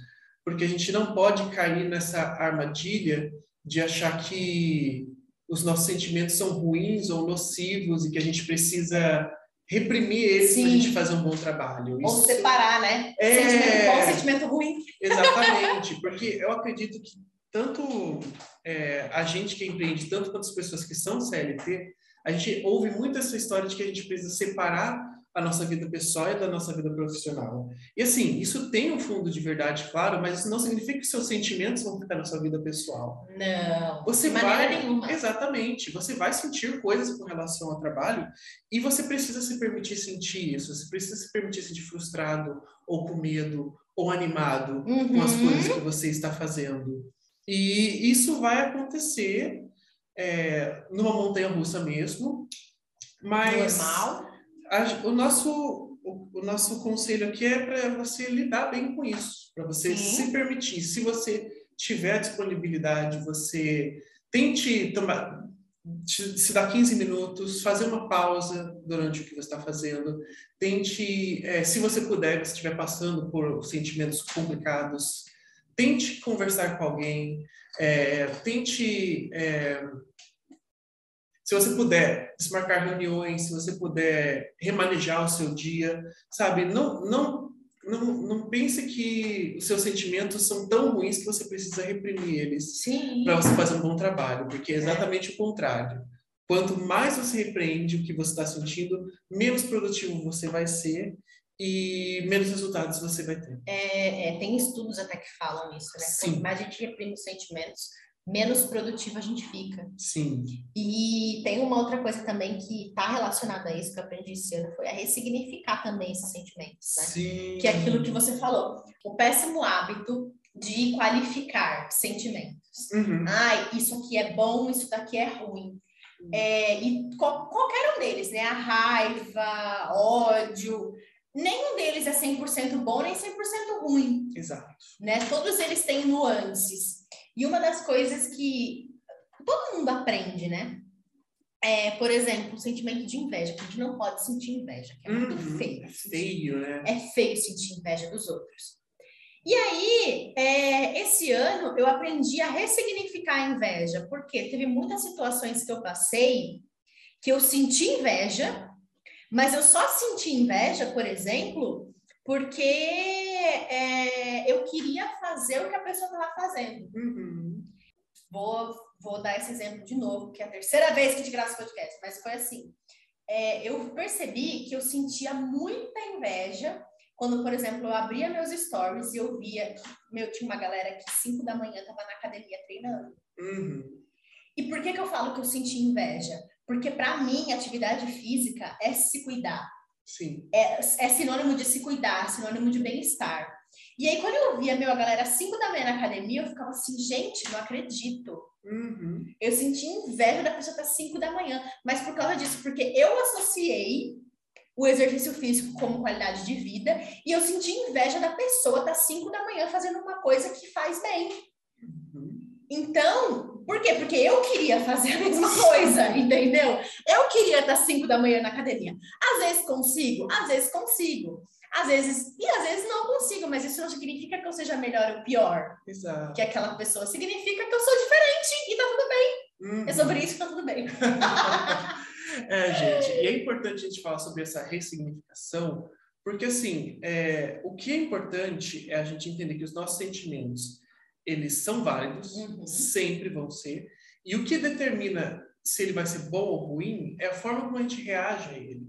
Speaker 3: Porque a gente não pode cair nessa armadilha de achar que os nossos sentimentos são ruins ou nocivos e que a gente precisa reprimir eles para a gente fazer um bom trabalho.
Speaker 2: Ou
Speaker 3: Isso-
Speaker 2: separar, né?
Speaker 3: É.
Speaker 2: Sentimento bom, sentimento ruim.
Speaker 3: Exatamente, porque eu acredito que tanto é, a gente que empreende, tanto quanto as pessoas que são CLT, a gente ouve muito essa história de que a gente precisa separar a nossa vida pessoal e da nossa vida profissional. E assim, isso tem um fundo de verdade, claro, mas isso não significa que seus sentimentos vão ficar na sua vida pessoal.
Speaker 2: Não,
Speaker 3: Você
Speaker 2: de
Speaker 3: vai,
Speaker 2: nenhuma.
Speaker 3: Exatamente. Você vai sentir coisas com relação ao trabalho e você precisa se permitir sentir isso. Você precisa se permitir sentir frustrado, ou com medo, ou animado com as
Speaker 2: Uhum.
Speaker 3: coisas que você está fazendo. E isso vai acontecer é, numa montanha russa mesmo. Mas
Speaker 2: Normal.
Speaker 3: A- o, nosso, o, o nosso conselho aqui é para você lidar bem com isso, para você
Speaker 2: Sim.
Speaker 3: se permitir. Se você tiver disponibilidade, você tente tomar, se dar 15 minutos, fazer uma pausa durante o que você está fazendo. Tente, é, se você puder, se estiver passando por sentimentos complicados, tente conversar com alguém, é, tente. É, se você puder desmarcar reuniões, se você puder remanejar o seu dia, sabe? Não, não, não, não pense que os seus sentimentos são tão ruins que você precisa reprimir eles para você fazer um bom trabalho, porque é exatamente é. o contrário. Quanto mais você repreende o que você está sentindo, menos produtivo você vai ser e menos resultados você vai ter.
Speaker 2: É, é, tem estudos até que falam isso, né? Sim. Quanto mais a gente reprime os sentimentos, menos produtivo a gente fica.
Speaker 3: Sim.
Speaker 2: E tem uma outra coisa também que está relacionada a isso que eu aprendi esse ano, foi a ressignificar também esses sentimentos, né?
Speaker 3: Sim.
Speaker 2: Que é aquilo que você falou, o péssimo hábito de qualificar sentimentos.
Speaker 3: Uhum.
Speaker 2: Ai, isso aqui é bom, isso daqui é ruim. É, e qualquer um deles, né? A raiva, ódio, nenhum deles é 100% bom nem 100% ruim.
Speaker 3: Exato.
Speaker 2: Né? Todos eles têm nuances. E uma das coisas que todo mundo aprende, né? É, por exemplo, o sentimento de inveja, que a gente não pode sentir inveja, que é muito
Speaker 3: uhum,
Speaker 2: feio.
Speaker 3: É feio, né?
Speaker 2: É feio sentir inveja dos outros. E aí, é, esse ano, eu aprendi a ressignificar a inveja, porque teve muitas situações que eu passei que eu senti inveja, mas eu só senti inveja, por exemplo, porque é, eu queria fazer o que a pessoa estava fazendo.
Speaker 3: Uhum.
Speaker 2: Vou, vou dar esse exemplo de novo, que é a terceira vez que a gente grava esse podcast, mas foi assim. É, eu percebi que eu sentia muita inveja quando, por exemplo, eu abria meus stories e eu via que meu, tinha uma galera que 5 da manhã estava na academia treinando.
Speaker 3: Uhum.
Speaker 2: E por que, que eu falo que eu senti inveja? Porque, para mim, atividade física é se cuidar.
Speaker 3: Sim.
Speaker 2: É, é sinônimo de se cuidar, sinônimo de bem-estar. E aí, quando eu via meu, a galera 5 da manhã na academia, eu ficava assim, gente, não acredito.
Speaker 3: Uhum.
Speaker 2: Eu senti inveja da pessoa estar 5 da manhã, mas por causa disso, porque eu associei o exercício físico como qualidade de vida e eu senti inveja da pessoa estar 5 da manhã fazendo uma coisa que faz bem.
Speaker 3: Uhum.
Speaker 2: Então, por quê? Porque eu queria fazer a mesma coisa, entendeu? Eu queria estar 5 da manhã na academia. Às vezes consigo, às vezes consigo. Às vezes, e às vezes não consigo, mas isso não significa que eu seja melhor ou pior
Speaker 3: Exato.
Speaker 2: que aquela pessoa. Significa que eu sou diferente e tá tudo bem.
Speaker 3: Uhum.
Speaker 2: É sobre isso que tá tudo bem.
Speaker 3: é, gente, e é importante a gente falar sobre essa ressignificação, porque assim, é, o que é importante é a gente entender que os nossos sentimentos eles são válidos,
Speaker 2: Uhum.
Speaker 3: sempre vão ser, e o que determina se ele vai ser bom ou ruim é a forma como a gente reage a ele.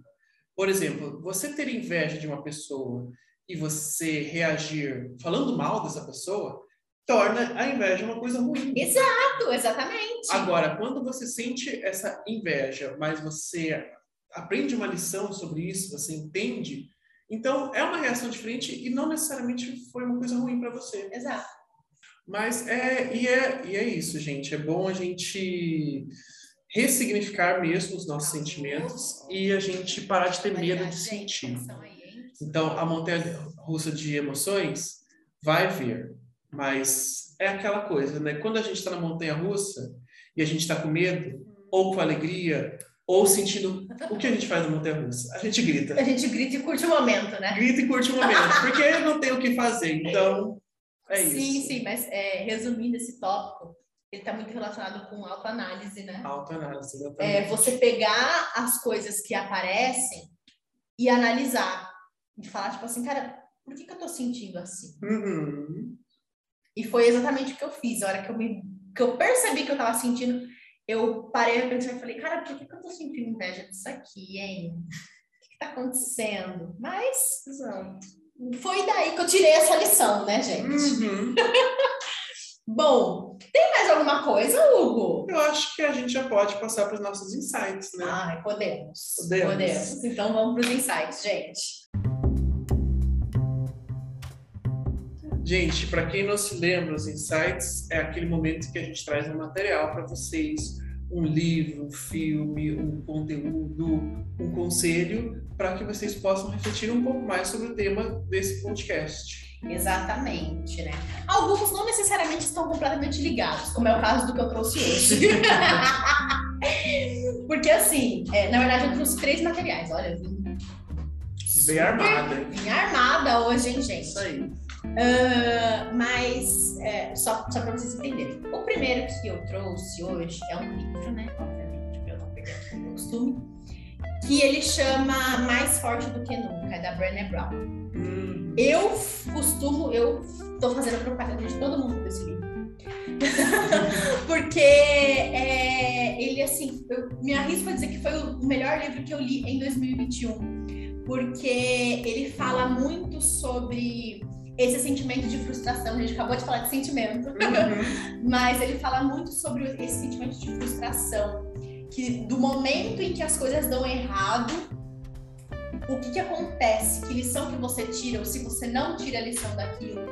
Speaker 3: Por exemplo, você ter inveja de uma pessoa e você reagir falando mal dessa pessoa, torna a inveja uma coisa ruim.
Speaker 2: Exato, exatamente.
Speaker 3: Agora, quando você sente essa inveja, mas você aprende uma lição sobre isso, você entende, então é uma reação diferente e não necessariamente foi uma coisa ruim para você.
Speaker 2: Exato.
Speaker 3: Mas é e, é, e é isso, gente. É bom a gente ressignificar mesmo os nossos sentimentos e a gente parar de ter medo de sentir. Então, a montanha russa de emoções vai vir, mas é aquela coisa, né? Quando a gente está na montanha russa e a gente está com medo, ou com alegria, ou sentindo. O que a gente faz na montanha russa? A gente grita.
Speaker 2: A gente grita e curte o momento, né?
Speaker 3: Grita e curte o momento, porque não tem o que fazer. Então, é
Speaker 2: sim,
Speaker 3: isso.
Speaker 2: Sim, mas é, resumindo esse tópico, ele está muito relacionado com autoanálise, né?
Speaker 3: Autoanálise, exatamente.
Speaker 2: É você pegar as coisas que aparecem e analisar. E falar, tipo assim, cara, por que, que eu tô sentindo assim?
Speaker 3: Uhum.
Speaker 2: E foi exatamente o que eu fiz. A hora que eu, me, que eu percebi que eu tava sentindo, eu parei a pensar e falei, cara, por que, que eu tô sentindo inveja disso aqui, hein? O que, que tá acontecendo? Mas
Speaker 3: Exato.
Speaker 2: Foi daí que eu tirei essa lição, né, gente?
Speaker 3: Uhum.
Speaker 2: Bom, tem mais alguma coisa, Hugo?
Speaker 3: Eu acho que a gente já pode passar para os nossos insights, né?
Speaker 2: Ai, podemos.
Speaker 3: Podemos.
Speaker 2: Então vamos para os insights, gente.
Speaker 3: Gente, para quem não se lembra, os insights é aquele momento que a gente traz um material para vocês, um livro, um filme, um conteúdo, um conselho, para que vocês possam refletir um pouco mais sobre o tema desse podcast.
Speaker 2: Exatamente, né? Alguns não necessariamente estão completamente ligados, como é o caso do que eu trouxe hoje. Porque assim, é, na verdade eu trouxe três materiais. Olha,
Speaker 3: Bem armada.
Speaker 2: Vim armada hoje, hein, gente?
Speaker 3: Isso aí.
Speaker 2: Uh, mas, é, só, só para vocês entenderem. O primeiro que eu trouxe hoje é um livro, né? Obviamente, para eu não perder o costume. Que ele chama Mais Forte do Que Nunca, é da Brené Brown. Hum. Eu costumo, eu tô fazendo propaganda de todo mundo desse livro. Porque é, ele, assim, eu me arrisco a dizer que foi o melhor livro que eu li em 2021. Porque ele fala muito sobre esse sentimento de frustração. A gente acabou de falar de sentimento, uhum. mas ele fala muito sobre esse sentimento de frustração. Que do momento em que as coisas dão errado, o que, que acontece, que lição que você tira, ou se você não tira a lição daquilo,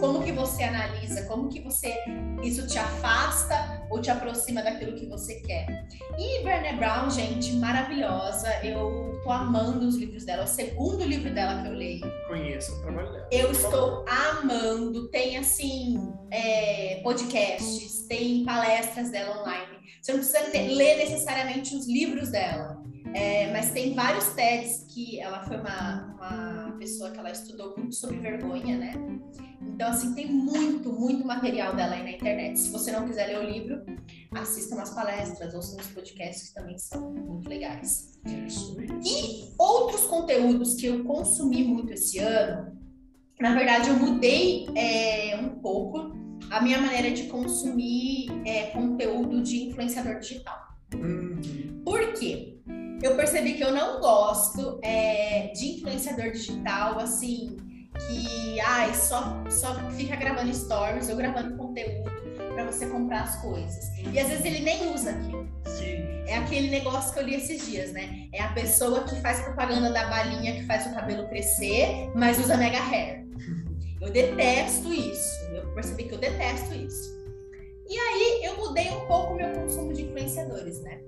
Speaker 2: como que você analisa, como que você isso te afasta ou te aproxima daquilo que você quer. E Brené Brown, gente, maravilhosa, eu tô amando os livros dela, é o segundo livro dela que eu leio.
Speaker 3: Conheço o trabalho dela.
Speaker 2: Eu estou amando, tem assim, é, podcasts, tem palestras dela online. Você não precisa ter, ler necessariamente os livros dela é, mas tem vários TEDs que ela foi uma, uma pessoa que ela estudou muito sobre vergonha, né? Então, assim, tem muito, muito material dela aí na internet. Se você não quiser ler o livro, assista umas palestras, ouça uns podcasts que também são muito legais. E outros conteúdos que eu consumi muito esse ano, na verdade, eu mudei é, um pouco a minha maneira de consumir é, conteúdo de influenciador digital. Uhum. Por quê? Eu percebi que eu não gosto é, de influenciador digital, assim, que ai, só, só fica gravando stories ou gravando conteúdo para você comprar as coisas. E às vezes ele nem usa aquilo. Sim. É aquele negócio que eu li esses dias, né? É a pessoa que faz propaganda da balinha que faz o cabelo crescer, mas usa mega hair. Eu detesto isso. Eu percebi que eu detesto isso. E aí eu mudei um pouco o meu consumo de influenciadores, né?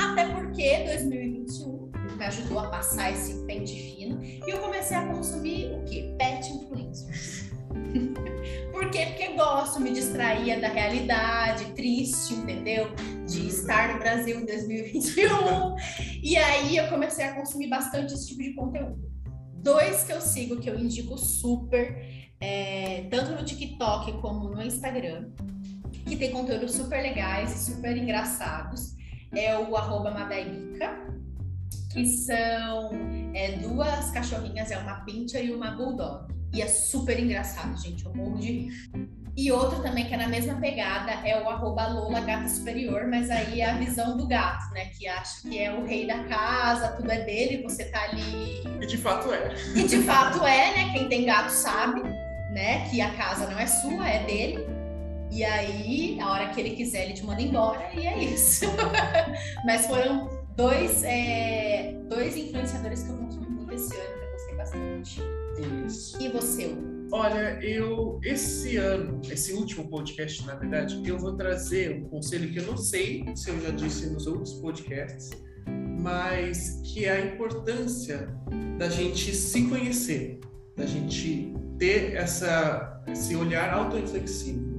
Speaker 2: Até porque 2021 me ajudou a passar esse pente fino e eu comecei a consumir o quê? Pet influencers. Por quê? Porque gosto, me distraía da realidade, triste, entendeu? De estar no Brasil em 2021. e aí eu comecei a consumir bastante esse tipo de conteúdo. Dois que eu sigo, que eu indico super, é, tanto no TikTok como no Instagram, que tem conteúdos super legais e super engraçados é o arroba Madaibica, que são é, duas cachorrinhas, é uma pincher e uma bulldog. E é super engraçado, gente, eu morro de rir. E outro também que é na mesma pegada é o arroba Lola Gata Superior, mas aí é a visão do gato, né? Que acha que é o rei da casa, tudo é dele, você tá ali.
Speaker 3: E de fato é.
Speaker 2: E de fato é, né? Quem tem gato sabe, né? Que a casa não é sua, é dele. E aí, a hora que ele quiser, ele te manda embora e é isso. Mas foram dois, é, dois influenciadores que eu consumi muito esse ano, que eu gostei bastante. Isso. E você,
Speaker 3: Olha, eu esse ano, esse último podcast, na verdade, eu vou trazer um conselho que eu não sei se eu já disse nos outros podcasts, mas que é a importância da gente se conhecer, da gente ter essa, esse olhar auto-reflexivo.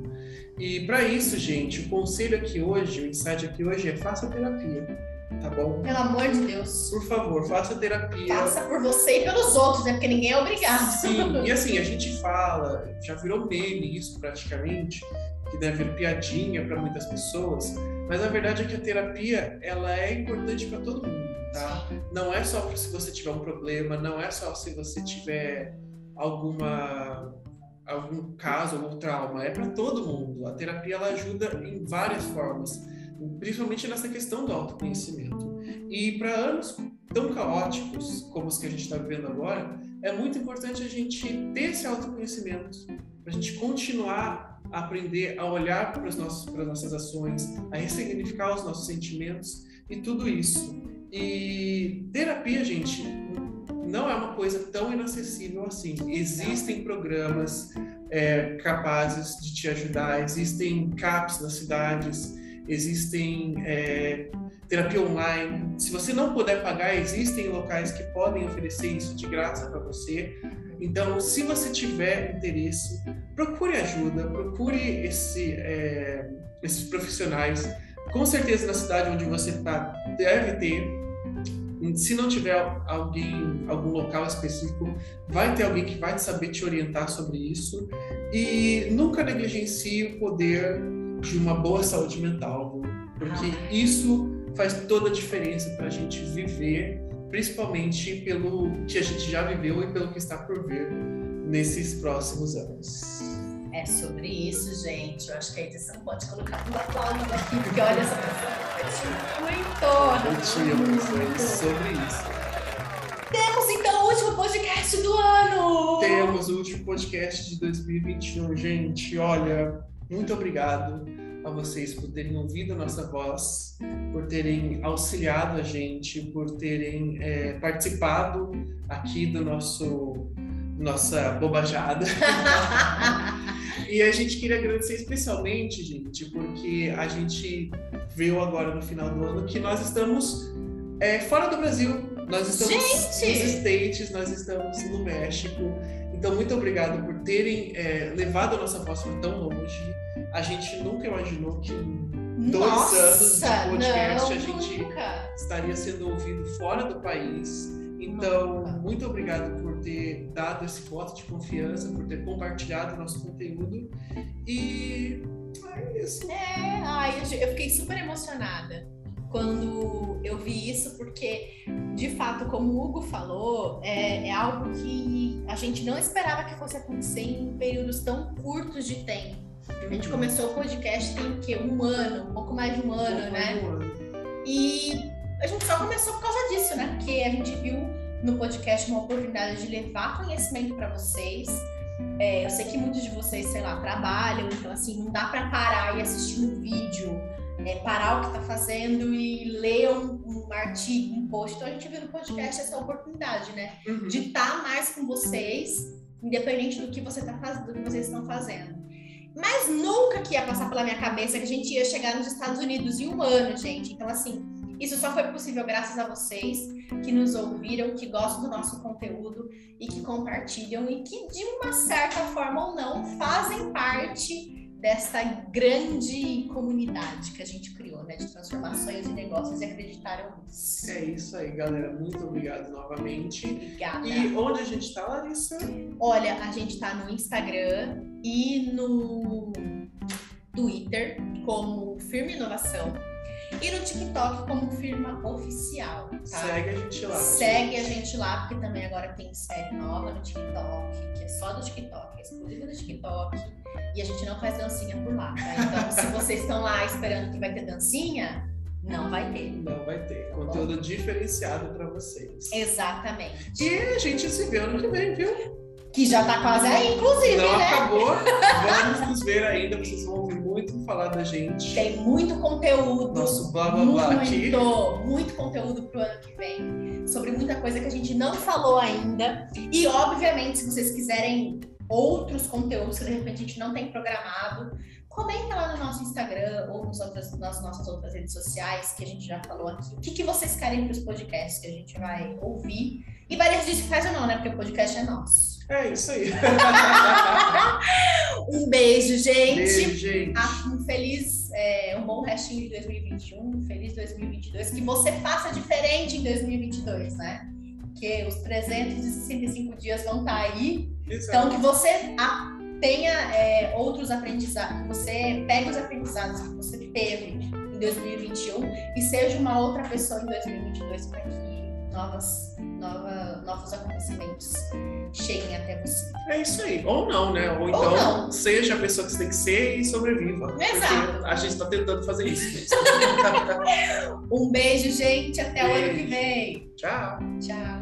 Speaker 3: E para isso, gente, o conselho aqui hoje, o insight aqui hoje é faça terapia, tá bom?
Speaker 2: Pelo amor de Deus.
Speaker 3: Por favor, faça terapia.
Speaker 2: Faça por você e pelos outros, né? Porque ninguém é obrigado.
Speaker 3: Sim, e assim, a gente fala, já virou meme isso praticamente, que deve vir piadinha para muitas pessoas, mas a verdade é que a terapia, ela é importante para todo mundo, tá? Não é só se você tiver um problema, não é só se você tiver alguma algum caso, algum trauma, é para todo mundo. A terapia ela ajuda em várias formas, principalmente nessa questão do autoconhecimento. E para anos tão caóticos como os que a gente está vivendo agora, é muito importante a gente ter esse autoconhecimento, para a gente continuar a aprender a olhar para, as nossas ações, a ressignificar os nossos sentimentos e tudo isso. E terapia, gente, não é uma coisa tão inacessível assim. Existem programas é, capazes de te ajudar, existem CAPs nas cidades, existem é, terapia online. Se você não puder pagar, existem locais que podem oferecer isso de graça para você. Então, se você tiver interesse, procure ajuda, procure esse, é, esses profissionais. Com certeza, na cidade onde você está, deve ter Se não tiver alguém, algum local específico, vai ter alguém que vai saber te orientar sobre isso. E nunca negligencie o poder de uma boa saúde mental, porque isso faz toda a diferença para a gente viver, principalmente pelo que a gente já viveu e pelo que está por vir nesses próximos anos.
Speaker 2: É sobre isso, gente. Eu acho que a edição pode colocar um aplauso aqui, porque olha essa pessoa muito.
Speaker 3: Muito, é sobre isso.
Speaker 2: Temos então o último podcast do ano!
Speaker 3: Temos o último podcast de 2021, gente. Olha, muito obrigado a vocês por terem ouvido a nossa voz, por terem auxiliado a gente, por terem é, participado aqui do nosso nossa bobajada. e a gente queria agradecer especialmente, gente, porque a gente viu agora no final do ano que nós estamos é, fora do Brasil. Nós estamos
Speaker 2: gente!
Speaker 3: nos States, nós estamos no México. Então, muito obrigado por terem é, levado a nossa voz tão longe. A gente nunca imaginou que dois
Speaker 2: Nossa,
Speaker 3: anos de podcast
Speaker 2: não,
Speaker 3: a gente
Speaker 2: nunca.
Speaker 3: estaria sendo ouvido fora do país. Então,
Speaker 2: Nunca.
Speaker 3: muito obrigado por ter dado esse voto de confiança, por ter compartilhado nosso conteúdo. E é isso.
Speaker 2: É, ai, eu fiquei super emocionada quando eu vi isso, porque, de fato, como o Hugo falou, é, é algo que a gente não esperava que fosse acontecer em períodos tão curtos de tempo. A gente começou o podcast tem o quê? Um ano, um pouco mais de um ano, né? E a gente só começou por causa disso, né? Porque a gente viu no podcast uma oportunidade de levar conhecimento para vocês. É, eu sei que muitos de vocês, sei lá, trabalham, então assim, não dá para parar e assistir um vídeo, é, parar o que está fazendo e ler um, um artigo, um post. Então a gente viu no podcast essa oportunidade, né?
Speaker 3: Uhum.
Speaker 2: de estar mais com vocês, independente do que você tá fazendo, do que vocês estão fazendo. Mas nunca que ia passar pela minha cabeça que a gente ia chegar nos Estados Unidos em um ano, gente. Então, assim, isso só foi possível graças a vocês que nos ouviram, que gostam do nosso conteúdo e que compartilham e que, de uma certa forma ou não, fazem parte desta grande comunidade que a gente criou, né? De transformações de negócios e acreditaram nisso.
Speaker 3: É isso aí, galera. Muito obrigado novamente.
Speaker 2: Obrigada.
Speaker 3: E onde a gente está, Larissa?
Speaker 2: Olha, a gente tá no Instagram e no Twitter como Firma Inovação e no TikTok como Firma Oficial, tá?
Speaker 3: Segue a gente lá.
Speaker 2: Segue a gente lá, porque também agora tem série nova no TikTok, que é só do TikTok, é exclusiva do TikTok. E a gente não faz dancinha por lá, tá? Então, se vocês estão lá esperando que vai ter dancinha, não vai ter.
Speaker 3: Não vai ter. Conteúdo diferenciado para vocês.
Speaker 2: Exatamente.
Speaker 3: E a gente se vê ano que vem, viu?
Speaker 2: Que já tá quase aí, inclusive,
Speaker 3: Não
Speaker 2: né?
Speaker 3: acabou. Vamos nos ver ainda. Vocês vão ouvir muito falar da gente.
Speaker 2: Tem muito conteúdo.
Speaker 3: Nosso blá blá blá
Speaker 2: muito,
Speaker 3: aqui.
Speaker 2: muito conteúdo pro ano que vem. Sobre muita coisa que a gente não falou ainda. E, obviamente, se vocês quiserem outros conteúdos que de repente a gente não tem programado, comenta lá no nosso Instagram ou nos outras, nas nossas outras redes sociais que a gente já falou aqui. O que, que vocês querem para os podcasts que a gente vai ouvir? E faz ou não, né? Porque o podcast é nosso.
Speaker 3: É isso aí.
Speaker 2: Um beijo, gente.
Speaker 3: Beijo, gente.
Speaker 2: Ah, um feliz, é, um bom restinho de 2021, um feliz 2022, que você faça diferente em 2022, né? Porque os 365 dias vão estar aí, então que você tenha é, outros aprendizados, que você pegue os aprendizados que você teve em 2021 e seja uma outra pessoa em 2022 para novas, nova, novos acontecimentos cheguem até você.
Speaker 3: É isso aí. Ou não, né? Ou
Speaker 2: Ou
Speaker 3: então
Speaker 2: não.
Speaker 3: seja a pessoa que você tem que ser e sobreviva.
Speaker 2: Exato.
Speaker 3: A gente está tentando fazer isso.
Speaker 2: Um beijo, gente, até o ano que vem.
Speaker 3: Tchau.
Speaker 2: Tchau.